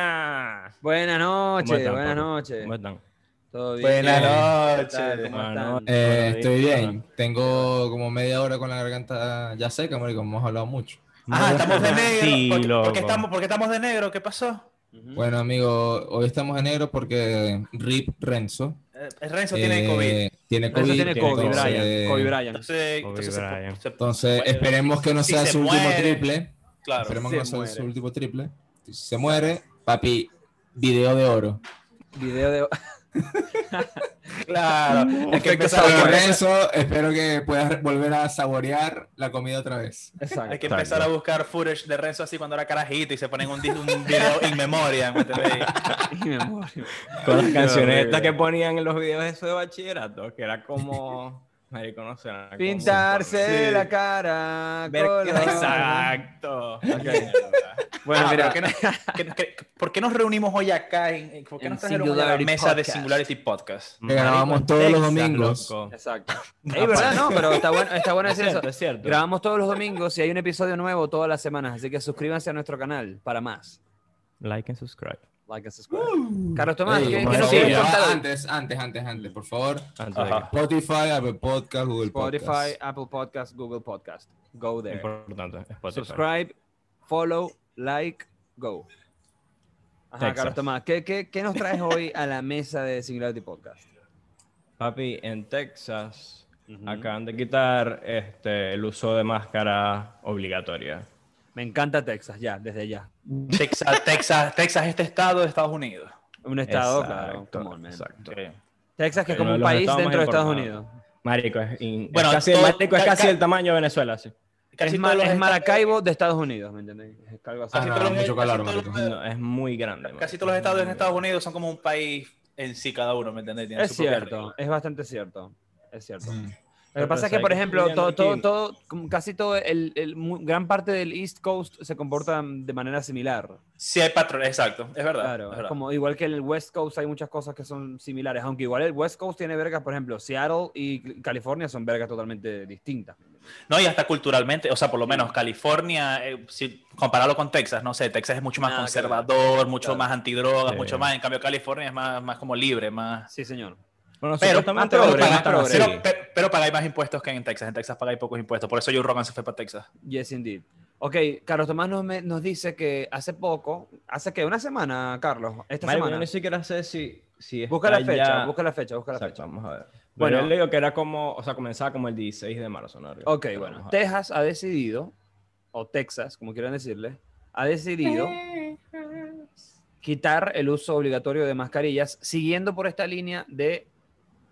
Buenas. Buenas ¿Cómo noches, están, buenas noches. ¿Cómo están? ¿Todo bien? Buenas ¿Qué noches. Eh, estoy bien. Tengo como media hora con la garganta ya seca, marico. Hemos hablado mucho. Ah, estamos de negro. Sí, ¿Por, qué- por qué loco. estamos, por qué estamos de negro? ¿Qué pasó? Bueno, amigo, hoy estamos en negro porque Rip Renzo Eh, Renzo tiene eh, COVID. Tiene Renzo COVID. tiene tiene Kobe COVID. entonces- Bryant. Kobe Bryant. Entonces, Kobe entonces se- se- Entonces, esperemos que no si sea se su último triple. Claro. Esperemos Se que no sea muere. su último triple. Si se muere, papi, video de oro. Video de... Claro. Hay que empezar, a, espero que puedas volver a saborear la comida otra vez. Exacto. hay que empezar a buscar footage de Renzo así cuando era carajito y se ponen un, un video in memoria. Con las cancionetas que ponían en los videos eso de bachillerato, que era como. Marico, no sé. era como- Pintarse Sí. la cara. Ver-. Exacto. Bueno, Ah, mira. pero ¿qué nos- qué- qué- ¿Por qué nos reunimos hoy acá? En, ¿Por qué En nos trajeron a la mesa de Podcast. Singularity Podcast? Que grabamos todos los domingos. loco. Exacto. Ey, ¿verdad? No, pero está bueno, está bueno Es decir eso. es cierto. Grabamos todos los domingos y hay un episodio nuevo todas las semanas, así que suscríbanse a nuestro canal para más. Like and subscribe. Like and subscribe. Carlos Tomás, ¿qué, nos? Antes, antes, antes, antes, por favor. Antes. Spotify, Apple Podcast, Google Spotify, Podcast. Apple Podcast, Google Podcast. Go there. Importante. Spotify. Subscribe, follow, like, go. Ajá, Texas. Carlos Tomás, ¿qué, qué, qué nos traes hoy a la mesa de Singularity Podcast? Papi, en Texas acaban de quitar este, el uso de máscara obligatoria. Me encanta Texas, ya, desde ya. Texas, Texas, Texas, este estado de Estados Unidos. Un estado, claro. Exacto, come on, exacto. Texas, que es como un país dentro de Estados. Unidos. Marico, es, in- es Bueno, casi, todo- marico, es ca- casi ca- el tamaño de Venezuela, sí. Casi es, Ma- todos los es estados- Maracaibo de Estados Unidos, ¿me entendés? Es algo así. Ah, Casi no, todos los- mucho calor, casi todos marico. los- No, es muy grande. Casi todos los estados en Estados Unidos son como un país en sí cada uno, ¿me entendés? Tienen Es cierto, es bastante cierto. Es cierto. Mm. Lo que pasa es que, por ¿sabes qué ejemplo, todo, todo, todo, casi todo, el, el gran parte del East Coast se comporta de manera similar. Sí hay patrones, exacto, es verdad. Claro, es verdad. como igual que en el West Coast hay muchas cosas que son similares, aunque igual el West Coast tiene vergas, por ejemplo, Seattle y California son vergas totalmente distintas. No, y hasta culturalmente, o sea, por lo menos California, eh, si compararlo con Texas, no sé, Texas es mucho más ver. conservador, mucho Claro. más antidrogas, Sí. mucho más, en cambio California es más, más como libre, más... Sí, señor. Bueno, Pero, progre. así. Pero, pero, pero pagáis más impuestos que en Texas, en Texas pagáis pocos impuestos, por eso Joe Rogan se fue para Texas. Yes, indeed. Ok, Carlos Tomás nos, me- nos dice que hace poco, hace que una semana, Carlos, esta Marico, yo semana. ni siera sé si, si Busca la fecha, ya- busca la fecha, busca la Exacto, fecha. vamos a ver. Bueno. Bueno, yo le digo que era como, o sea, comenzaba como el 16 de marzo, ¿no? Ok, Pero bueno. Texas ha decidido, o Texas, como quieran decirle, ha decidido quitar el uso obligatorio de mascarillas, siguiendo por esta línea de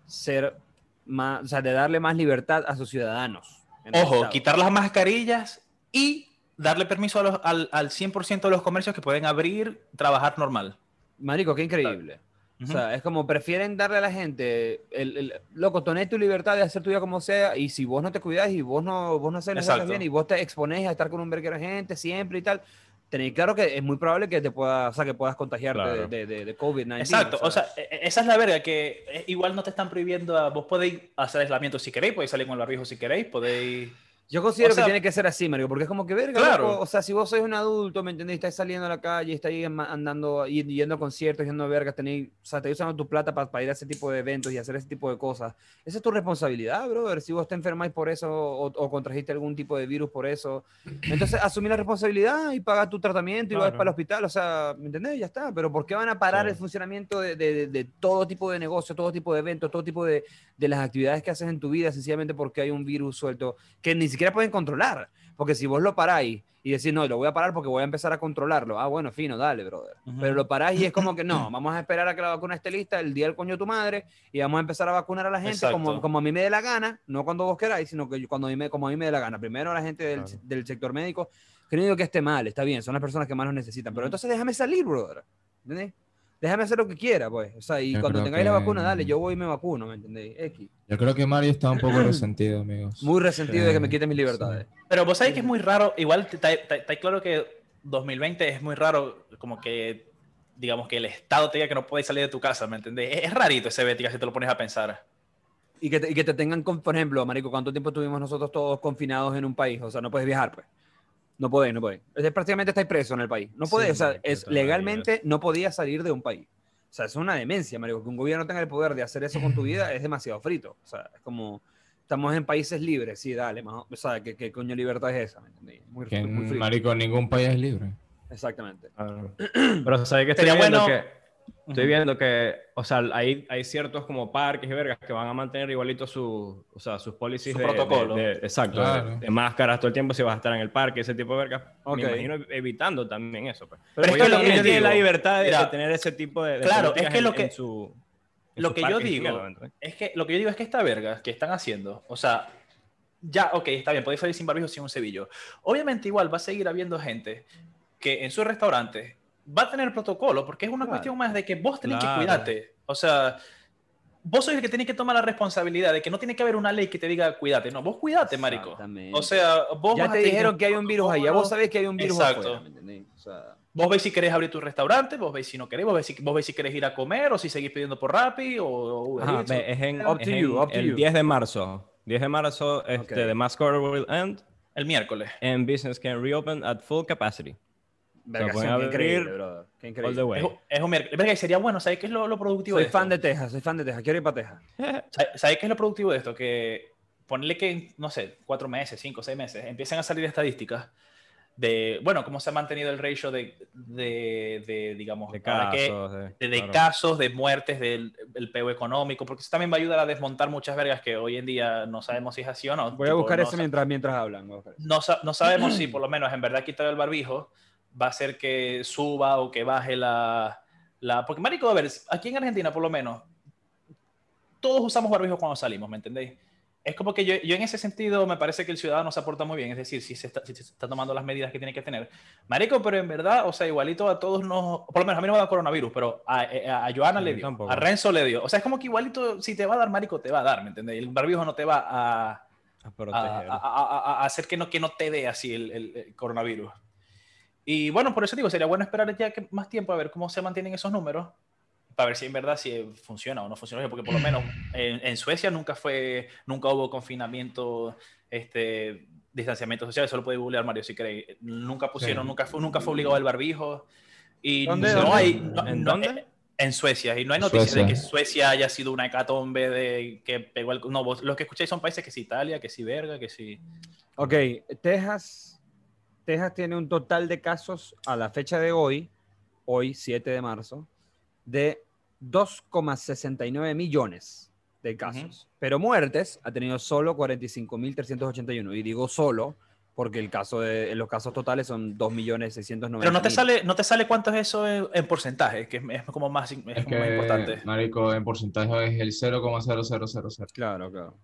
ser más, o sea, de darle más libertad a sus ciudadanos. Ojo, quitar las mascarillas y darle permiso a los- al, al 100% de los comercios que pueden abrir, trabajar normal. Marico, qué increíble. O sea, es como prefieren darle a la gente, el, el- loco, tenés tu libertad de hacer tu vida como sea, y si vos no te cuidas y vos no, vos no haces las cosas bien y vos te expones a estar con un verguero de gente siempre y tal, tenéis claro que es muy probable que te puedas, o sea, que puedas contagiarte Claro. de, de, de COVID-19. Exacto, o sea, e- e- esa es la verga, que eh, igual no te están prohibiendo, a- vos podéis hacer aislamiento si queréis, podéis salir con el barbijo si queréis, podéis... Yo considero O sea- que tiene que ser así, Mario, porque es como que verga, Claro. loco, o sea, si vos sois un adulto, ¿me entendés? Estáis saliendo a la calle, estáis ama- andando, yendo a conciertos, yendo a vergas, tenéis, o sea, estáis usando tu plata para ir a ese tipo de eventos y hacer ese tipo de cosas. Esa es tu responsabilidad, brother. Si vos te enfermáis por eso o, o contrajiste algún tipo de virus por eso, entonces asumí la responsabilidad y paga tu tratamiento y vas Claro. para el hospital, o sea, ¿me entendés? Ya está. Pero ¿por qué van a parar el funcionamiento de, de- de- de todo tipo de negocio, todo tipo de eventos, todo tipo de, de las actividades que haces en tu vida, sencillamente porque hay un virus suelto que ni siquiera pueden controlar? Porque si vos lo paráis y decís, no, lo voy a parar porque voy a empezar a controlarlo, ah, bueno, fino, dale, brother. Ujú. Pero lo paráis y es como que no, vamos a esperar a que la vacuna esté lista el día del coño de tu madre y vamos a empezar a vacunar a la gente como, como a mí me dé la gana, no cuando vos queráis, sino que cuando a mí me, como a mí me dé la gana. Primero a la gente del, Claro. del sector médico, digo que esté mal, está bien, son las personas que más lo necesitan, pero entonces déjame salir, brother. ¿Entendés? Déjame hacer lo que quiera, pues. O sea, y Yo cuando tengáis la que- vacuna, dale, yo voy y me vacuno, ¿me entendéis? X. Yo creo que Mario está un poco resentido, amigos. Muy resentido de que me Sí, quiten mis libertades. Pero vos sabés que es muy raro, igual está, claro que 2020 es muy raro, como que, digamos, que el Estado te diga que no puedes salir de tu casa, ¿me entendés? Es, es rarito ese bética si te lo pones a pensar. Y que, te, y que te tengan, con- por ejemplo, Marico, ¿cuánto tiempo estuvimos nosotros todos confinados en un país? O sea, no puedes viajar, pues. No podéis, no podéis. Es prácticamente estáis preso en el país. No podéis, Sí, o sea, es, legalmente no podías salir de un país. O sea, es una demencia, marico. Que un gobierno tenga el poder de hacer eso con tu vida es demasiado frito. O sea, es como, estamos en países libres, sí, dale. más o sea, ¿qué, qué coño libertad es esa? ¿Me entendí? Muy, Que, muy frito. marico, ningún país es libre. Exactamente. Claro. Pero sabes que viendo bueno- que estoy viendo que, o sea, hay, hay ciertos como parques y vergas que van a mantener igualito su, o sea, sus policies Su de, protocolo. de- de- exacto, Claro. de, de máscaras todo el tiempo si vas a estar en el parque, ese tipo de vergas. Ok. Me imagino evitando también eso. Pues. Pero es Porque que lo que yo tienen la libertad de, mira, de tener ese tipo de, de claro, es que lo que- en su- en lo que yo digo-. Es que lo que yo digo es que esta verga que están haciendo, o sea, ya, ok, está bien, podéis salir sin barbijo sin un cebillo. Obviamente igual va a seguir habiendo gente que en sus restaurantes va a tener protocolo, porque es una Claro. cuestión más de que vos tenés Claro. que cuidarte. O sea, vos sois el que tenés que tomar la responsabilidad de que no tiene que haber una ley que te diga cuídate. No, vos cuídate, marico. O sea, vos ya vas a te dijeron que hay un virus allá. Vos sabés que hay un virus Exacto. afuera, ¿me entendí? O sea, Vos veis si querés abrir tu restaurante, vos veis si no querés, vos veis si, vos veis si querés ir a comer o si seguís pidiendo por Rappi o, Ajá, es en, Up es to en you, up to el you. 10 de marzo. 10 de marzo, este, Ok. The Mask Order will end el miércoles. and business can reopen at full capacity. Verga, qué increíble, brother. Qué All increíble. the way. Es, un- es un miércoles. Verga, y sería bueno, ¿sabes qué es lo, lo productivo Soy de esto? fan de Texas, soy fan de Texas. Quiero ir para Texas. ¿Sabe- ¿Sabes qué es lo productivo de esto? Que ponerle que, no sé, cuatro meses, cinco, seis meses, empiezan a salir estadísticas de, bueno, cómo se ha mantenido el ratio de, de, de, digamos, De ahora que- casos. de- de, de claro. casos, de muertes, del el peo económico, porque eso también va a ayudar a desmontar muchas vergas que hoy en día no sabemos si es así o no. Voy a Tipo, buscar no eso mientras, mientras hablan. no, no sabemos si por lo menos en verdad quitar el barbijo va a hacer que suba o que baje la, la... Porque, marico, a ver, aquí en Argentina por lo menos, todos usamos barbijo cuando salimos, ¿me entendéis? Es como que yo, yo en ese sentido me parece que el ciudadano se aporta muy bien, es decir, si se, está, si se está tomando las medidas que tiene que tener. Marico, pero en verdad, o sea, igualito a todos nos, por lo menos a mí no me da coronavirus, pero a, a, a Joana A le dio, tampoco. a Renzo le dio. O sea, es como que igualito, si te va a dar, marico, te va a dar, ¿me entendéis? El barbijo no te va a, A hacer que no, que no te dé así el, el- el coronavirus. Y bueno, por eso digo, sería bueno esperar ya que más tiempo a ver cómo se mantienen esos números, para ver si en verdad si funciona o no funciona, porque por lo menos en, en Suecia nunca fue, nunca hubo confinamiento, este, distanciamiento social, eso lo puede googlear Mario si queréis. Nunca pusieron, Sí. nunca, fue, nunca fue obligado el barbijo. Y ¿Dónde, no dónde? hay... no- ¿En no- dónde? En Suecia, y no hay noticias de Suecia. que Suecia haya sido una hecatombe de que pegó el... No, vos, los que escucháis son países que sí Italia, que sí verga, que sí... Ok, Texas, Texas tiene un total de casos a la fecha de hoy, hoy 7 de marzo, de 2,69 millones de casos. Pero muertes ha tenido solo 45.381. Y digo solo porque el caso de, los casos totales son 2.690.000. Pero no te sale, no te sale cuánto es eso en, en porcentaje, que es, como más, es Es como más que, importante. marico, en porcentaje es el 0,0000. Claro, claro.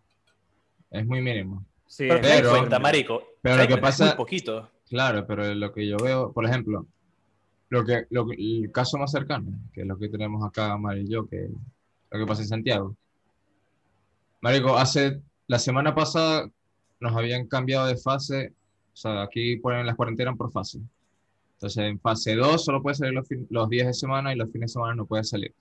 Es muy mínimo. Sí, Pero, es te das pero- cuenta, marico. pero lo que cuenta, es pasa- muy poquito. Claro, pero lo que yo veo, por ejemplo, lo que, lo el caso más cercano, que es lo que tenemos acá, Mari y yo, que lo que pasa en Santiago. Marico, hace la semana pasada nos habían cambiado de fase, o sea, aquí ponen las cuarentenas por fase. Entonces, en fase 2 solo puedes salir los, fin- los días de semana y los fines de semana no puedes salir.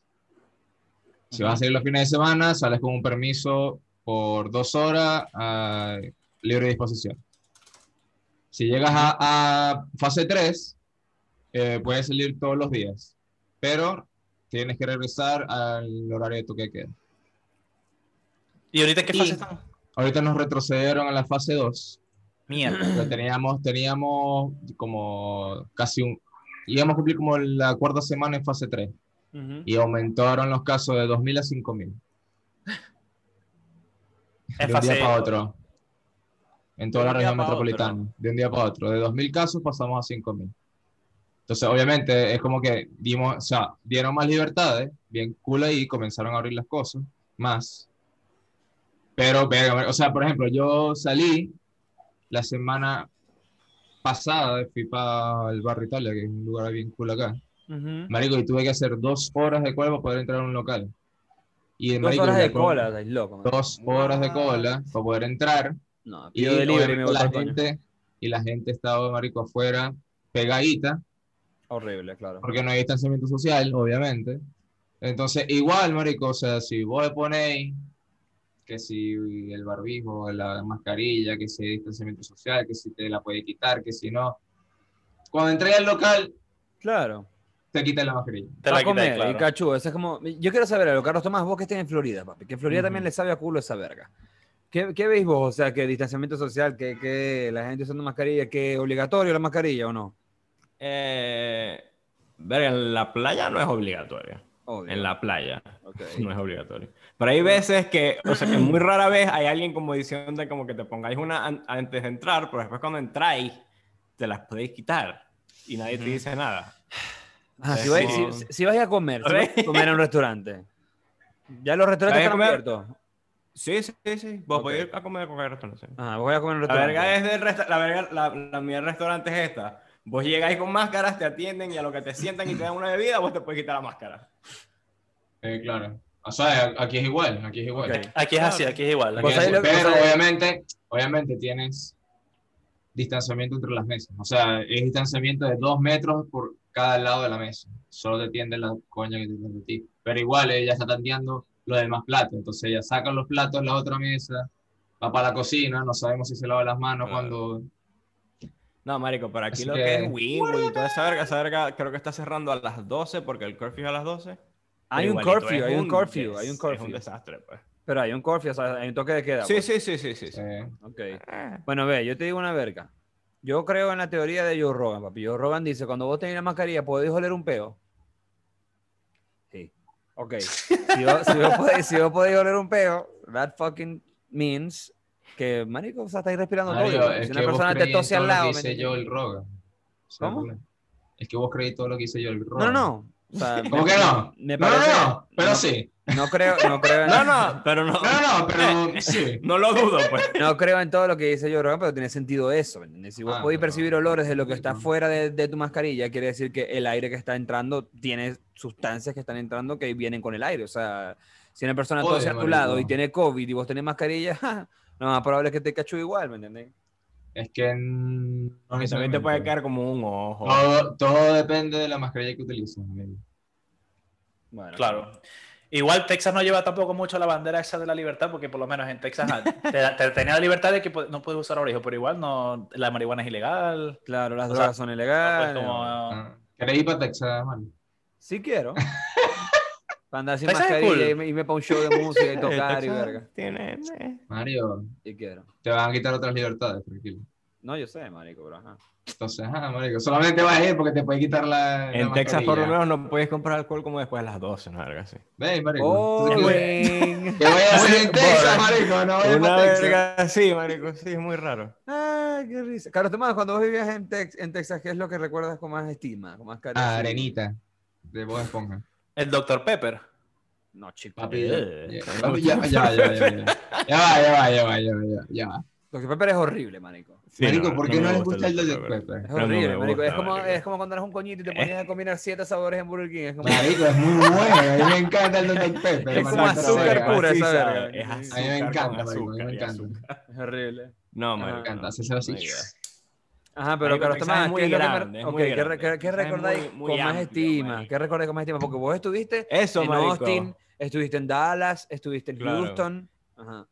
Si vas a salir los fines de semana, sales con un permiso por dos horas a libre disposición. Si llegas a, a fase 3, eh, puedes salir todos los días, pero tienes que regresar al horario de toque de queda. ¿Y ahorita en qué Y- fase están? Ahorita nos retrocedieron a la fase 2. Mierda. teníamos, teníamos como casi un... Íbamos a cumplir como la cuarta semana en fase 3 Ujú. y aumentaron los casos de 2.000 a 5.000 En de un fase, día para otro. En toda De la región metropolitana. De un día para otro. De 2.000 casos pasamos a 5.000. Entonces, obviamente, es como que dimos, o sea, dieron más libertades, bien cool ahí, comenzaron a abrir las cosas, más. Pero, o sea, por ejemplo, yo salí la semana pasada, fui para el barrio Italia, que es un lugar bien cool acá. Ujú. Marico, y tuve que hacer dos horas de cola para poder entrar a un local. Y Dos marico, horas de cola, loco. Dos horas de cola para poder entrar. No, Y delivery y me voy la gente, y la gente estaba, marico, afuera, pegadita, Horrible, claro. porque no hay distanciamiento social, obviamente. Entonces, igual, marico, o sea, si vos le ponéis que si el barbijo, la mascarilla, que si hay distanciamiento social, que si te la puede quitar, que si no, cuando entré al local, Claro. te quitas la mascarilla. Te la a comer, quitas, y claro. cachú, eso es como... Yo quiero saber algo, Carlos Tomás, vos que estés en Florida, papi, que en Florida también Ujú. le sabe a culo esa verga. ¿Qué, qué veis vos? O sea, que distanciamiento social, que, que la gente usando mascarilla, que obligatorio la mascarilla o no? Eh, en la playa no es obligatorio. Obvio. En la playa Ok. no es obligatorio. Pero hay veces que, o sea, que muy rara vez hay alguien como diciendo como que te pongáis una an- antes de entrar, pero después cuando entráis te las podéis quitar y nadie te dice nada. Ah, si, vais, si, si vais a comer, si vais a comer en un restaurante. Ya los restaurantes ¿Vais a están abiertos. Sí, sí, sí. Vos Ok. podés ir a comer con el restaurante. sí. Ah, voy a comer en un La restaurante. verga es del resta- la verga, la, la mía del restaurante es esta. Vos llegáis con máscaras, te atienden y a lo que te sientan y te dan una bebida, vos te puedes quitar la máscara. Eh, claro. O sea, aquí es igual, aquí es igual. Ok. Aquí es así, aquí es igual. Aquí Vos es vos Pero obviamente, obviamente tienes distanciamiento entre las mesas. O sea, es distanciamiento de dos metros por cada lado de la mesa. Solo te atiende la coña que te atiende a ti. Pero igual ella está atendiendo los demás platos. Entonces ella saca los platos en la otra mesa, va para la cocina, no sabemos si se lava las manos Claro. cuando... No, marico, pero aquí Así lo que- que es Winwood y toda esa verga, esa verga creo que está cerrando a las 12 porque el curfew es a las 12. Hay un curfew, es hay un curfew, hay un Es curfew. un desastre, pues. Pero hay un curfew, o sea, hay un toque de queda. Sí, pues. sí, sí, sí, sí. sí. eh, Ok. Bueno, ve, yo te digo una verga. Yo creo en la teoría de Joe Rogan, papi. Joe Rogan dice, cuando vos tenés la mascarilla, ¿podéis oler un peo? Ok. Si vos, si vos podéis, si podéis oler un peo, that fucking means que, marico, o sea, estáis respirando todo. es Si una persona te tose al lo lado... que ¿me hice entiendes? yo el Rogan. ¿Cómo? Es que vos creí todo lo que hice yo el No, Rogan. no, no. O sea, ¿Cómo me- que no? Me No, no, no, pero no- sí. No creo, no creo en... No, no, pero no. No, no, no, pero sí. No lo dudo, pues. No creo en todo lo que dice Joe Rogan, pero tiene sentido eso. Si vos Ah, podéis pero- percibir olores de lo que está fuera de, de tu mascarilla, quiere decir que el aire que está entrando tiene sustancias que están entrando que vienen con el aire. O sea, si una persona tose a tu lado y tiene COVID y vos tenés mascarilla, ja, lo más probable es que te cachó igual, ¿me entendés? Es que. mm, Porque también te puede quedar como un ojo. Todo, todo depende de la mascarilla que utilices, amigo. Bueno, Claro. Igual Texas no lleva tampoco mucho la bandera esa de la libertad, porque por lo menos en Texas ah, te, te tenía la libertad de que no puedes usar abrigo, pero igual no, la marihuana es ilegal. Claro, las O drogas sea, son pues ilegales. como- Ah, ¿Queréis ir para Texas, man? Sí quiero. Para andar sin mascarilla cool. y me- para un show de música y tocar y verga. Tiene... Mario, Sí quiero. te van a quitar otras libertades, tranquilo. No, yo sé, marico, pero ajá. Entonces, ajá, marico, solamente vas a ir porque te puede quitar la. la En Texas por lo menos no puedes comprar alcohol como después de las 12, ¿no? Algo así. Ve, marico. Oh, ¿Tú qué-. ¿Qué voy a hacer en Muy- Texas, marico? No voy a Una verga así, marico, sí, es muy raro. Ay, qué risa. Carlos Tomás, cuando vos vivías en, Tex- en Texas, ¿qué es lo que recuerdas con más estima? Con más cariño? Ah, arenita. De Bob Esponja. El Dr. Pepper. No, chico. Papi, Eh, ya, papi, gusta. ya, ya, ya, ya, ya. Ya va, ya va, ya va, ya que Pepper es horrible, marico. Sí, Marico, ¿por qué no le gusta el Dr. Dr. Pepper. Pepper? Es horrible, marico. es, como, es como cuando eres un coñito y te ponías a combinar siete sabores en Burger King. Es como, Marico, es muy bueno. A mí me encanta el Dr. Pepper. Es como azúcar pura esa verga. Es A mí me encanta, marico, a mí me encanta. es horrible. No. Me encanta, no. hacerse así. Ajá, pero Marico, Carlos Tomás, es muy ¿qué grande, es ok, muy ¿qué, re- grande. qué- qué recordáis muy- muy con más amplio, estima? marico. ¿Qué recordáis con más estima? Porque vos estuviste Eso, en marico. Austin, estuviste en Dallas, estuviste en Claro. Houston. Ajá.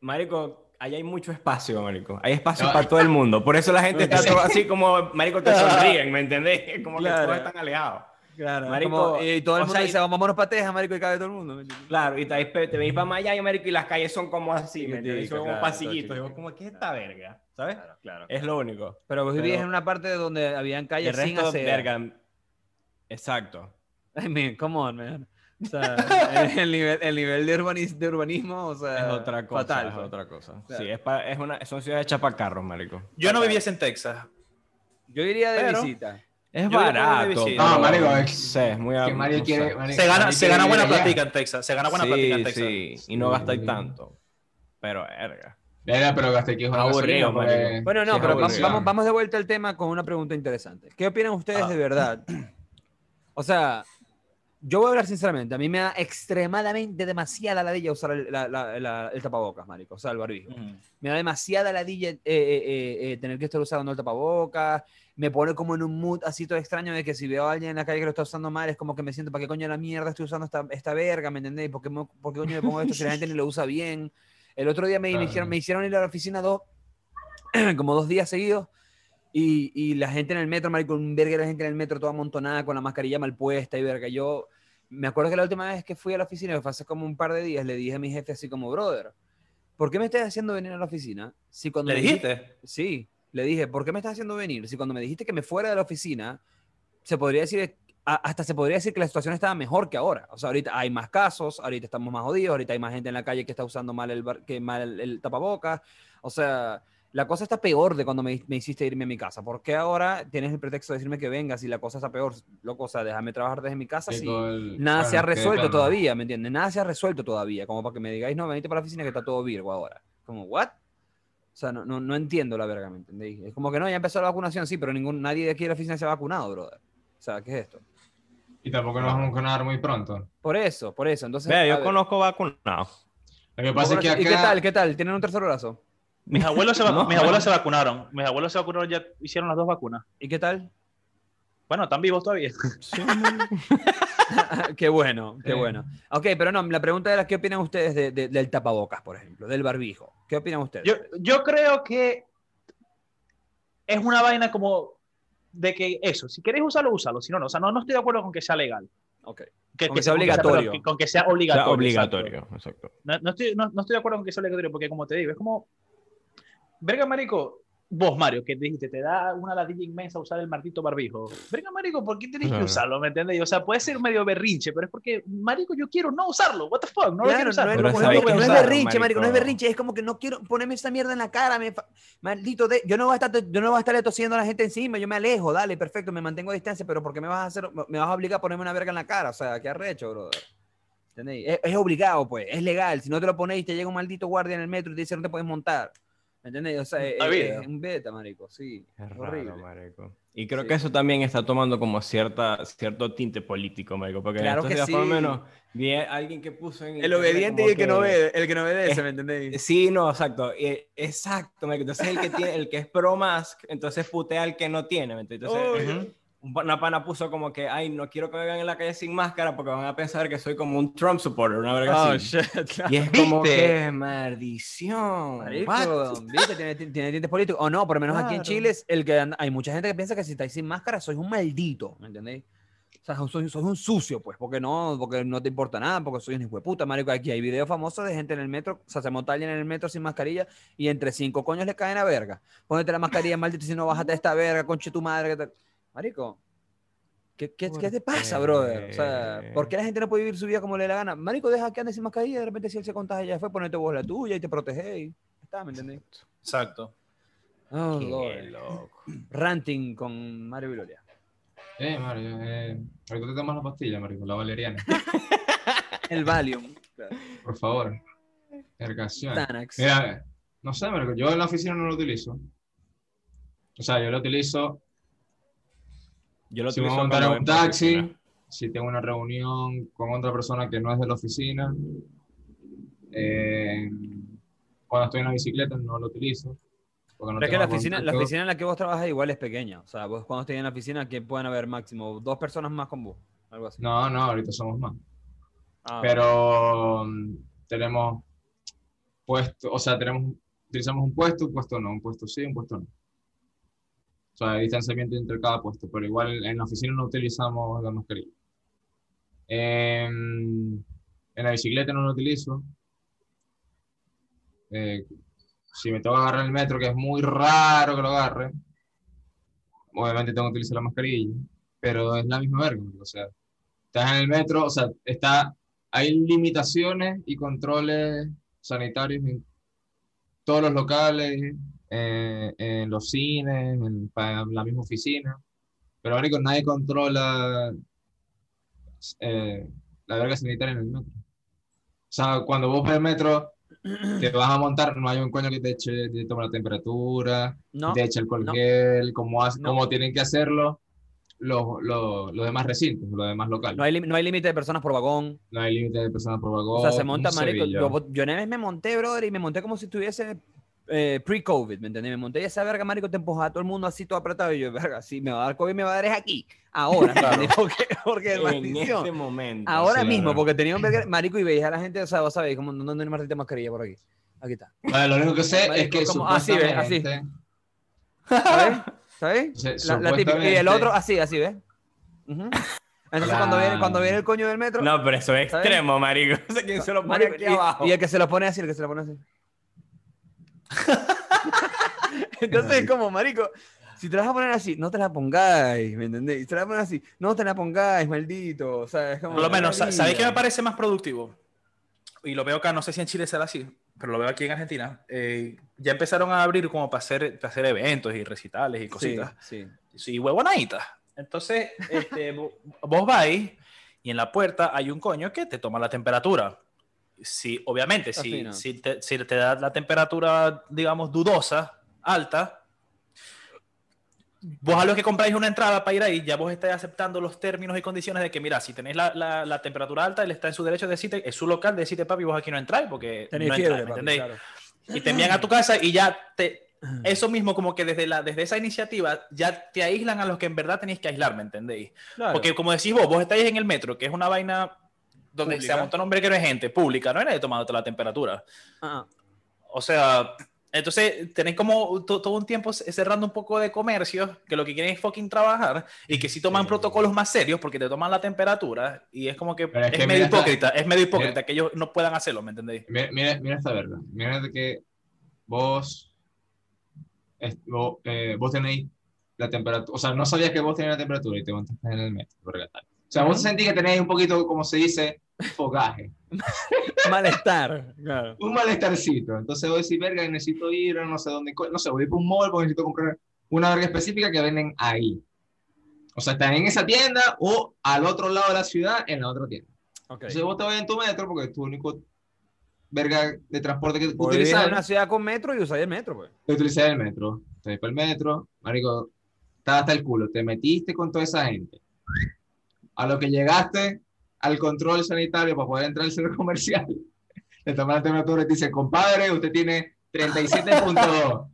Marico, ahí hay mucho espacio, marico. Hay espacio No. para todo el mundo. Por eso la gente está todo así como, marico, te sonríen, ¿me entendés? Como Claro. que todos están alejados. Claro, Marico, como- y todo el mundo sea, dice, vámonos para Texas, marico, y cabe todo el mundo. Claro, y te, te venís para Miami, marico, y las calles son como así, ¿me entiendes? Son como claro, pasillitos. todo Digo, como, ¿qué es esta verga? ¿Sabes? Claro, claro. Es lo único. Pero vos vivías en una parte donde habían El calles sin acera. verga. Exacto. I mean, come on, man. O sea, el, el nivel, el nivel de, urbanis- de urbanismo, o sea, Es otra cosa. fatal. es pues. otra cosa. Claro. Sí, es, pa- es una, son ciudades hechas para carros, marico. Yo no viviese en Texas. Yo iría de Pero- visita. Es barato. No, marico, es- es muy Que Mario no quiere. Mario- Se gana, Mario se gana buena platica en Texas. Se gana buena platica en Sí, Texas. sí, y no gastáis tanto. Pero, verga. Verga, pero gasté que Aburrido, marico. Bueno, no, Sí, pero vamos, vamos, vamos de vuelta al tema con una pregunta interesante. ¿Qué opinan ustedes Ah. de verdad? O sea, yo voy a hablar sinceramente. A mí me da extremadamente demasiada ladilla usar el, la- la- la- el tapabocas, marico. O sea, el barbijo. Ujú. Me da demasiada ladilla eh, eh, eh, eh, tener que estar usando el tapabocas. Me pone como en un mood así todo extraño de que si veo a alguien en la calle que lo está usando mal, es como que me siento, ¿para qué coño de la mierda estoy usando esta, esta verga? ¿Me entendéis? ¿Por qué, por qué coño me pongo esto si la gente ni lo usa bien? El otro día me, hicieron, me hicieron ir a la oficina dos, como dos días seguidos Y, y la gente en el metro, marico, un verga la gente en el metro toda amontonada con la mascarilla mal puesta y verga. Yo me acuerdo que la última vez que fui a la oficina, que fue hace como un par de días, le dije a mi jefe así como, brother, ¿por qué me estás haciendo venir a la oficina? Si cuando ¿Le me dijiste- dijiste? Sí, le dije, ¿por qué me estás haciendo venir? Si cuando me dijiste que me fuera de la oficina, se podría decir, hasta se podría decir que la situación estaba mejor que ahora. O sea, ahorita hay más casos, ahorita estamos más jodidos, ahorita hay más gente en la calle que está usando mal el, bar- que mal el, el tapabocas. O sea, la cosa está peor de cuando me, me hiciste irme a mi casa. ¿Por qué ahora tienes el pretexto de decirme que vengas y la cosa está peor? Loco, o sea, déjame trabajar desde mi casa. El- Nada bueno, se ha resuelto todavía, ¿me entiendes? Nada se ha resuelto todavía, como para que me digáis, no, venite para la oficina que está todo virgo ahora. Como, ¿what? O sea, no, no, no entiendo la verga, ¿me entendéis? Es como que no, ya empezó la vacunación, sí, pero ningún, nadie de aquí de la oficina se ha vacunado, brother. O sea, ¿qué es esto? Y tampoco nos vamos a vacunar muy pronto. Por eso, por eso. Entonces, Vea, yo ver, conozco vacunados. Lo que pasa es que acá... ¿Y qué tal? ¿Qué tal? ¿Tienen un tercer brazo? Mis abuelos, se No. mis abuelos se vacunaron. Mis abuelos se vacunaron, ya hicieron las dos vacunas. ¿Y qué tal? Bueno, están vivos todavía. qué bueno, qué Sí. bueno. Ok, pero no, la pregunta era, ¿qué opinan ustedes de- de- del tapabocas, por ejemplo? Del barbijo. ¿Qué opinan ustedes? Yo, yo creo que es una vaina como de que eso, si queréis usarlo, úsalo. Si no, no. O sea, no, no estoy de acuerdo con que sea legal. Ok. Que, Con que sea obligatorio. con que sea O sea, obligatorio. obligatorio, exacto. exacto. No, no estoy, no, no estoy de acuerdo con que sea obligatorio, porque como te digo, es como. Verga, marico. Vos, Mario, que dijiste, te da una ladilla inmensa usar el maldito barbijo. Verga, marico, ¿por qué tenés que Claro. usarlo? ¿Me entiendes? O sea, puede ser medio berrinche, pero es porque, marico, yo quiero no usarlo. What the fuck? No lo Claro, quiero usar. no es, no, ¿sabes es- qué no es berrinche, marico, no es berrinche, es como que no quiero ponerme esa mierda en la cara, me fa- maldito, de, yo no voy a estar, yo no voy a estarle tosiendo a la gente encima, yo me alejo, dale, perfecto, me mantengo a distancia, pero ¿por qué me vas a hacer, me vas a obligar a ponerme una verga en la cara? O sea, qué arrecho, brother. ¿Entendéis? Es, es obligado, pues, es legal, si no te lo ponéis, te llega un maldito guardia en el metro y te dice no te puedes montar. ¿Me entendéis? O sea, es, es un beta, marico, sí. Es Es raro, horrible. marico. Y creo Sí. que eso también está tomando como cierta, cierto tinte político, marico. Porque Claro en que días, por lo sí. menos, vi a alguien que puso en El obediente y el que no ve, el que no obedece, ¿me entendéis? Sí, no, exacto. eh, exacto, marico. Entonces el que tiene, el que es pro mask, entonces putea al que no tiene, ¿me entiendes? Entonces, ujú, un pa- una pana puso como que, ay, no quiero que me vean en la calle sin máscara porque van a pensar que soy como un Trump supporter, una verga Oh, así. shit, claro. Y es como ¿Viste? que maldición. Marico? ¿viste? Tiene, tiene tintes políticos. O no, por lo menos aquí en. Chile, es el que anda- hay mucha gente que piensa que si estáis sin máscara sois un maldito, ¿me entendéis? O sea, sois, sois un sucio, pues, porque no, porque no te importa nada, porque soy un hijo de puta, marico. Aquí hay videos famosos de gente en el metro, o sea, se monta alguien en el metro sin mascarilla y entre cinco coños le caen a verga. Pónete la mascarilla, maldito, si no, bájate de esta verga, conche tu madre. que te- Marico, ¿qué, qué, ¿Por qué te pasa, brother? O sea, ¿por qué la gente no puede vivir su vida como le dé la gana? Marico, deja que ande sin mascarilla y de repente si él se contagia ya fue, ponete vos la tuya y te protegéis. Está, ¿me entendéis? Exacto. Oh, Qué Lord. loco. Ranting con Mario Viloria. Eh, Mario, eh, ahorita te tomas la pastilla, marico, la valeriana. El Valium. Por favor. Ergación. Mira, no sé, marico, yo en la oficina no lo utilizo. O sea, yo lo utilizo Yo lo si me voy a montar en un taxi, oficina. si tengo una reunión con otra persona que no es de la oficina. Eh, cuando estoy en la bicicleta no lo utilizo. porque no Pero es que la oficina, la oficina en la que vos trabajas igual es pequeña. O sea, vos cuando estés en la oficina, que pueden haber máximo dos personas más con vos. Algo así. No, no, ahorita somos más. Ah, Pero mm, tenemos puesto, o sea, tenemos, utilizamos un puesto, un puesto no, un puesto sí, un puesto no. O sea, distanciamiento entre cada puesto, pero igual en la oficina no utilizamos la mascarilla. En, en la bicicleta no lo utilizo. Eh, si me tengo que agarrar el metro, que es muy raro que lo agarre, obviamente tengo que utilizar la mascarilla, pero es la misma verga, o sea, estás en el metro, o sea, está, hay limitaciones y controles sanitarios en todos los locales, eh, en los cines, en, en la misma oficina, pero único nadie controla eh, la verga sanitaria en el metro. O sea, cuando vos ves el metro, te vas a montar, no hay un coño que te eche, te tome la temperatura, no. te eche alcohol no. gel, como, hace- No. como tienen que hacerlo los, los, los demás recintos, los demás locales. No hay, no hay límite de personas por vagón. No hay límite de personas por vagón. O sea, se monta, marico. Yo, yo una vez me monté, brother, y me monté como si estuviese eh, pre-COVID, ¿me entendés? Me monté y esa verga, marico, te empujaba a todo el mundo así todo apretado. Y yo, verga, si me va a dar COVID, me va a dar es aquí, ahora, ¿me entendés? Porque, porque es En maldición. este momento. Ahora sí, mismo, claro. porque tenía un verga, marico, y veía a la gente, o sea, vos sabéis, como no, no hay maldita mascarilla por aquí. Aquí está. Lo único que sé es que como- así, ve, así. ¿Sabes? La, la típica. Y el otro, así, así, ¿ves? Entonces, cuando, viene, cuando viene el coño del metro. No, pero eso es ¿Sabes? extremo, marico. O sea, ¿quién se lo pone marico, aquí y, abajo? y el que se lo pone así, el que se lo pone así. Entonces, es como, marico, si te la vas a poner así, no te la pongáis, ¿me entendéis? Si te la vas a poner así, no te la pongáis, maldito. O sea, es como. Por lo menos. ¿sabéis qué me parece más productivo? Y lo veo acá, no sé si en Chile será así, pero lo veo aquí en Argentina. Eh, ya empezaron a abrir como para hacer, para hacer eventos y recitales y cositas. sí. Sí, huevonaditas. Entonces, este, vo- vos vais y en la puerta hay un coño que te toma la temperatura. Si, obviamente, si, si, te, si te da la temperatura, digamos, dudosa, alta, vos a lo que compráis una entrada para ir ahí, ya vos estáis aceptando los términos y condiciones de que, mira, si tenéis la, la- la temperatura alta, él está en su derecho de decirte, es su local, de decirte, papi, vos aquí no entráis porque Tenéis no fiebre, entráis, ¿me entendéis? claro. y te envían a tu casa y ya te eso mismo como que desde la desde esa iniciativa ya te aíslan a los que en verdad tenéis que aislar, ¿me entendéis? Claro. Porque como decís vos, vos estáis en el metro, que es una vaina donde Pública. se amonta un hombre que no es gente pública, no hay nadie tomándote la temperatura. Ah, O sea, entonces tenéis como to- todo un tiempo cerrando un poco de comercios que lo que quieren es fucking trabajar y que sí toman Sí. protocolos más serios porque te toman la temperatura y es como que Pero es es, que medio mira esta- hipócrita, es medio hipócrita que ellos no puedan hacerlo, ¿me entendéis? Mira, mira, mira esta verga. Mira de que vos, es- vos, eh, vos tenéis la temperatura, o sea, no sabías que vos tenías la temperatura y te montaste en el metro. O sea, vos sentís que tenéis un poquito, como se dice, fogaje, malestar. Claro. un malestarcito. Entonces vos decís, verga, necesito ir a no sé dónde, no sé, voy a ir para un mall porque necesito comprar una verga específica que venden ahí. O sea, están en esa tienda o al otro lado de la ciudad en la otra tienda. Ok. Entonces vos te vas en tu metro porque es tu único verga de transporte que vivís en utilizas. una ciudad con metro y usáis el metro, pues. Te utilizas el metro, te vas para el metro, marico, estaba hasta el culo, te metiste con toda esa gente. A lo que llegaste al control sanitario para poder entrar al centro comercial, te toman la temperatura y te dicen, compadre, usted tiene 37.2.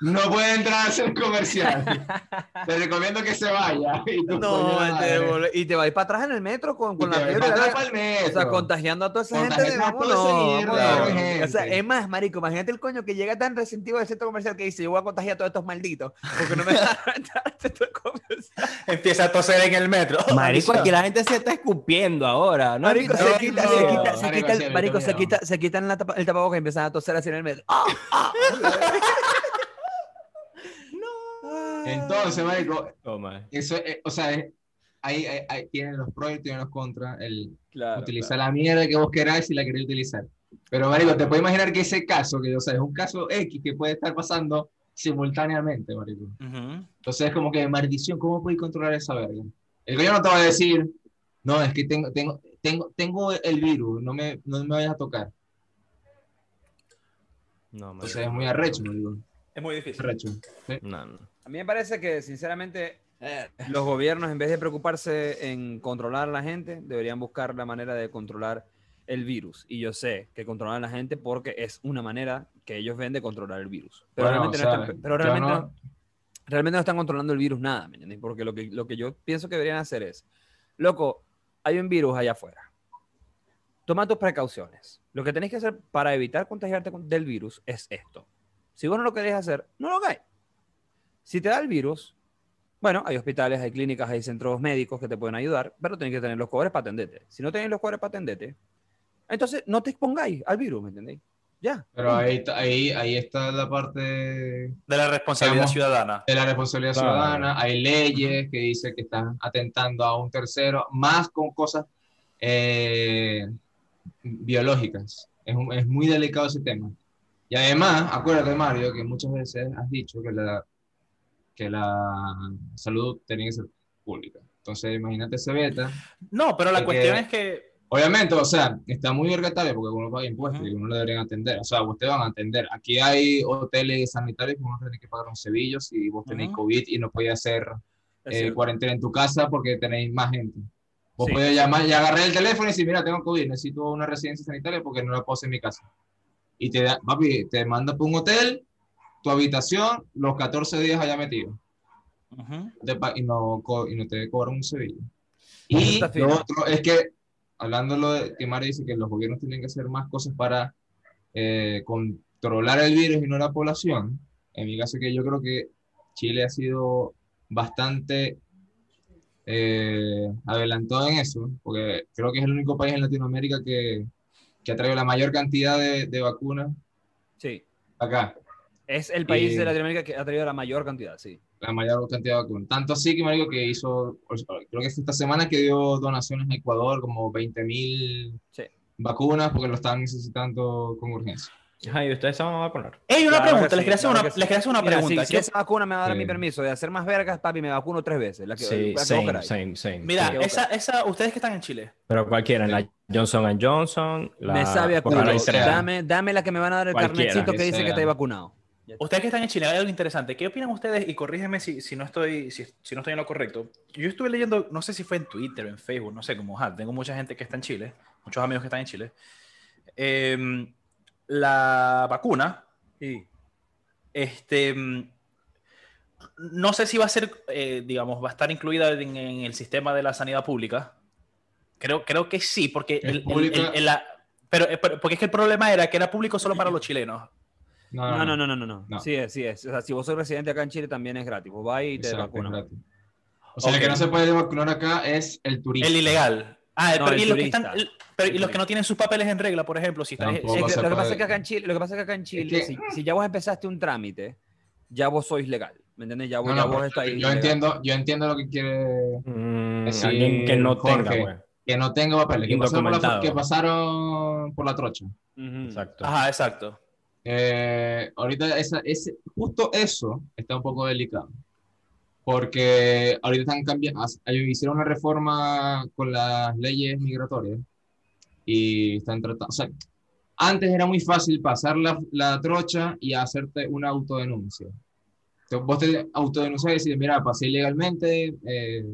No puede entrar al centro comercial. Te recomiendo que se vaya. Y tú, No, madre. te devol- y te vais para atrás en el metro con, con la O sea, contagiando a toda esa gente. De- a mierda. O sea, es más, marico, imagínate el coño que llega tan resentido del centro comercial que dice, yo voy a contagiar a todos estos malditos porque no me dejaron entrar al centro comercial. Empieza a toser en el metro. Marico, aquí la gente se está escupiendo ahora. ¿no? Marico, se quita, se quita, se quita, marico, se se quitan la tapa- el tapabocas y empiezan a toser así en el metro. ¡Ah! Entonces, marico, Toma. eso, eh, o sea, es- ahí, ahí- ahí tienen los pros y tienen los contras. El, Claro, utilizar la mierda que vos queráis si la queréis utilizar. Pero, marico, te puedes imaginar que ese caso, que o sea, es un caso X que puede estar pasando simultáneamente, marico. Ujú. Entonces es como que, maldición, ¿cómo podéis controlar esa verga? El coño no te va a decir, no, es que tengo, tengo, tengo, tengo el virus, no me, no me vayas a tocar. No. Entonces es muy arrecho. Es muy difícil. Arrecho. No, no. A mí me parece que, sinceramente, los gobiernos, en vez de preocuparse en controlar a la gente, deberían buscar la manera de controlar el virus. Y yo sé que controlan a la gente porque es una manera que ellos ven de controlar el virus. Pero Bueno, realmente, o no, están, pero realmente, no- no- realmente no están controlando el virus nada, ¿me entiendes? Porque lo que, lo que yo pienso que deberían hacer es, loco, hay un virus allá afuera. Toma tus precauciones. Lo que tenés que hacer para evitar contagiarte con- del virus es esto. Si vos no lo querés hacer, no lo hagáis. Si te da el virus, bueno, hay hospitales, hay clínicas, hay centros médicos que te pueden ayudar, pero tenés que tener los cobres para atenderte. Si no tenéis los cobres para atenderte, entonces no te expongáis al virus, ¿me entendéis? Ya. Pero ahí, está- ahí, ahí está la parte de De la responsabilidad Digamos, ciudadana. la responsabilidad Claro. ciudadana. Hay leyes que dicen que están atentando a un tercero, más con cosas eh, biológicas. Es, un- es muy delicado ese tema. Y además, acuérdate, Mario, que muchas veces has dicho que la, que la salud tenía que ser pública. Entonces, imagínate ese beta. No, pero la cuestión es que Obviamente, o sea, está muy vergatario porque uno paga impuestos Ujú. y uno lo deberían atender. O sea, ustedes van a atender. Aquí hay hoteles sanitarios que uno tiene que pagar un cebillo si vos tenéis Ujú. COVID y no podéis hacer eh, cuarentena en tu casa porque tenéis más gente. Vos Sí. podés llamar y agarrar el teléfono y decir, mira, tengo COVID, necesito una residencia sanitaria porque no la puedo hacer en mi casa. Y te da, papi, te manda por un hotel, tu habitación, los 14 días allá metido. Y, no, y no te cobran un. Eso Y lo otro es que, hablando lo de que Mario dice que los gobiernos tienen que hacer más cosas para eh, controlar el virus y no la población, en mi caso que yo creo que Chile ha sido bastante eh, adelantado en eso, porque creo que es el único país en Latinoamérica que, que ha traído la mayor cantidad de, de vacunas Sí. acá. Es el país Y- de Latinoamérica que ha traído la mayor cantidad, sí. la mayor cantidad de vacunas. Tanto así que, marico, que hizo, creo que fue esta semana que dio donaciones a Ecuador, como 20 mil Sí. vacunas, porque lo estaban necesitando con urgencia. Ay, ustedes se van a vacunar. Ey, una Claro pregunta, les quería hacer claro una, que sí. les quería hacer una Mira, pregunta. si, si ¿Qué- esa vacuna me va a dar Sí. mi permiso de hacer más vergas, papi, me vacuno tres veces. La que, Sí, la que vos same, same, same. Mira, Sí, esa, esa, ustedes que están en Chile, Pero cualquiera, la Johnson Johnson, la... me sabe a culo. Dame, dame la que me van a dar el Cualquiera, carnetcito que que dice que estáis vacunado. ustedes que están en Chile, hay algo interesante. ¿Qué opinan ustedes? Y corrígeme si, si no estoy, si, si no estoy en lo correcto. Yo estuve leyendo, no sé si fue en Twitter o en Facebook, no sé, como ajá, tengo mucha gente que está en Chile, muchos amigos que están en Chile. Em, la vacuna, Sí. este, no sé si va a ser, eh, digamos, va a estar incluida en, en el sistema de la sanidad pública. Creo, creo que sí, porque Es el- el- pública. el- el- la- pero, eh, pero- porque es que el problema era que era público solo para los chilenos. No, no, no, no, no, no. No. Sí es, sí es. O sea, si vos sos residente acá en Chile también es gratis. Vos vas y te Exacto, gratis. O sea, el que no se puede vacunar acá es el turista. El ilegal. Ah, No, pero, y, los que turista. están, el- pero, y los que no tienen sus papeles en regla, por ejemplo, si están. Es lo, que pasa es que acá en Chile, lo que pasa es que acá en Chile, que- si, si ya vos empezaste un trámite, ya vos sois legal. ¿Me entiendes? Ya vos, No, ya no, vos estáis yo legal. entiendo, yo entiendo lo que quiere Mm, Sí, alguien que no Jorge. tenga, güey. que no tenga papeles, que pasaron, por la, Indocumentado. que pasaron por la trocha. Exacto. Ajá, exacto. Eh, ahorita esa, ese, justo eso está un poco delicado. Porque ahorita están cambiando, hicieron una reforma con las leyes migratorias y están tratando, o sea, antes era muy fácil pasar la, la trocha y hacerte una autodenuncia. Entonces, vos te autodenuncias y decís, mira, pasé ilegalmente, eh,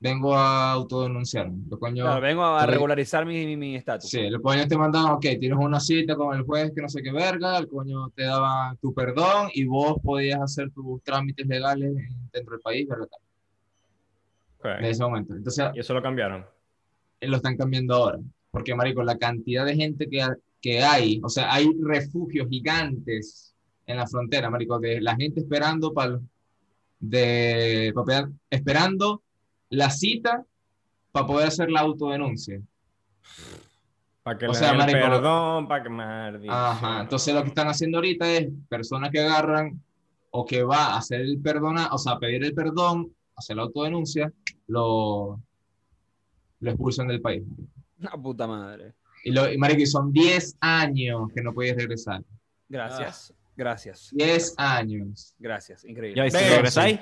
vengo a autodenunciarme. Lo coño- Claro, vengo a regularizar mi mi- mi estatus. Sí, el coño te mandaban, ok, tienes una cita con el juez que no sé qué verga, el coño te daba tu perdón y vos podías hacer tus trámites legales en- dentro del país, ¿verdad? En ese momento. Entonces, Y eso lo cambiaron. eh, lo están cambiando ahora. Porque, marico, la cantidad de gente que, que hay, o sea, hay refugios gigantes en la frontera, marico, de la gente esperando para de esperando la cita para poder hacer la autodenuncia. Para que O le sea, den el marico- perdón, para que me Ajá, entonces lo que están haciendo ahorita es personas que agarran o que va a hacer el perdona, o sea, a pedir el perdón, hacer la autodenuncia, lo, lo expulsan del país. La puta madre. Y, lo, y marico, son 10 años que no puedes regresar. Gracias. Gracias. 10 años. Gracias. Increíble. Ya, ¿y si regresáis?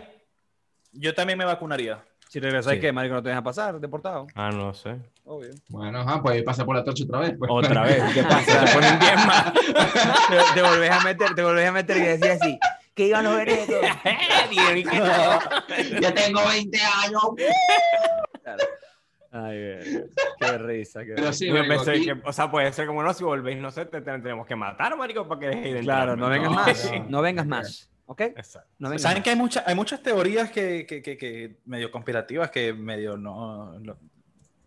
Yo también me vacunaría. Si regresáis, Sí. ¿qué? Marico, no te dejan pasar, deportado. Ah, no sé. Obvio. Bueno, ajá, pues pasa por la torcha otra vez. Pues. Otra vez. ¿Qué pasa? Te ponen 10 más. te, te volvés a meter, te volvés a meter y decís así. Que iban los venetos. ya tengo 20 años. Ay, verga. qué risa. Qué Pero risa. sí, Yo marico, pensé aquí- que, o sea, puede ser como no, si volvéis, no sé, te, te tenemos que matar, marico, para que dejes de. Claro, no vengas No, más. no. No vengas más. ¿Ok? Exacto. No Saben que hay, mucha, hay muchas teorías que, que, que, que medio conspirativas que medio no, no,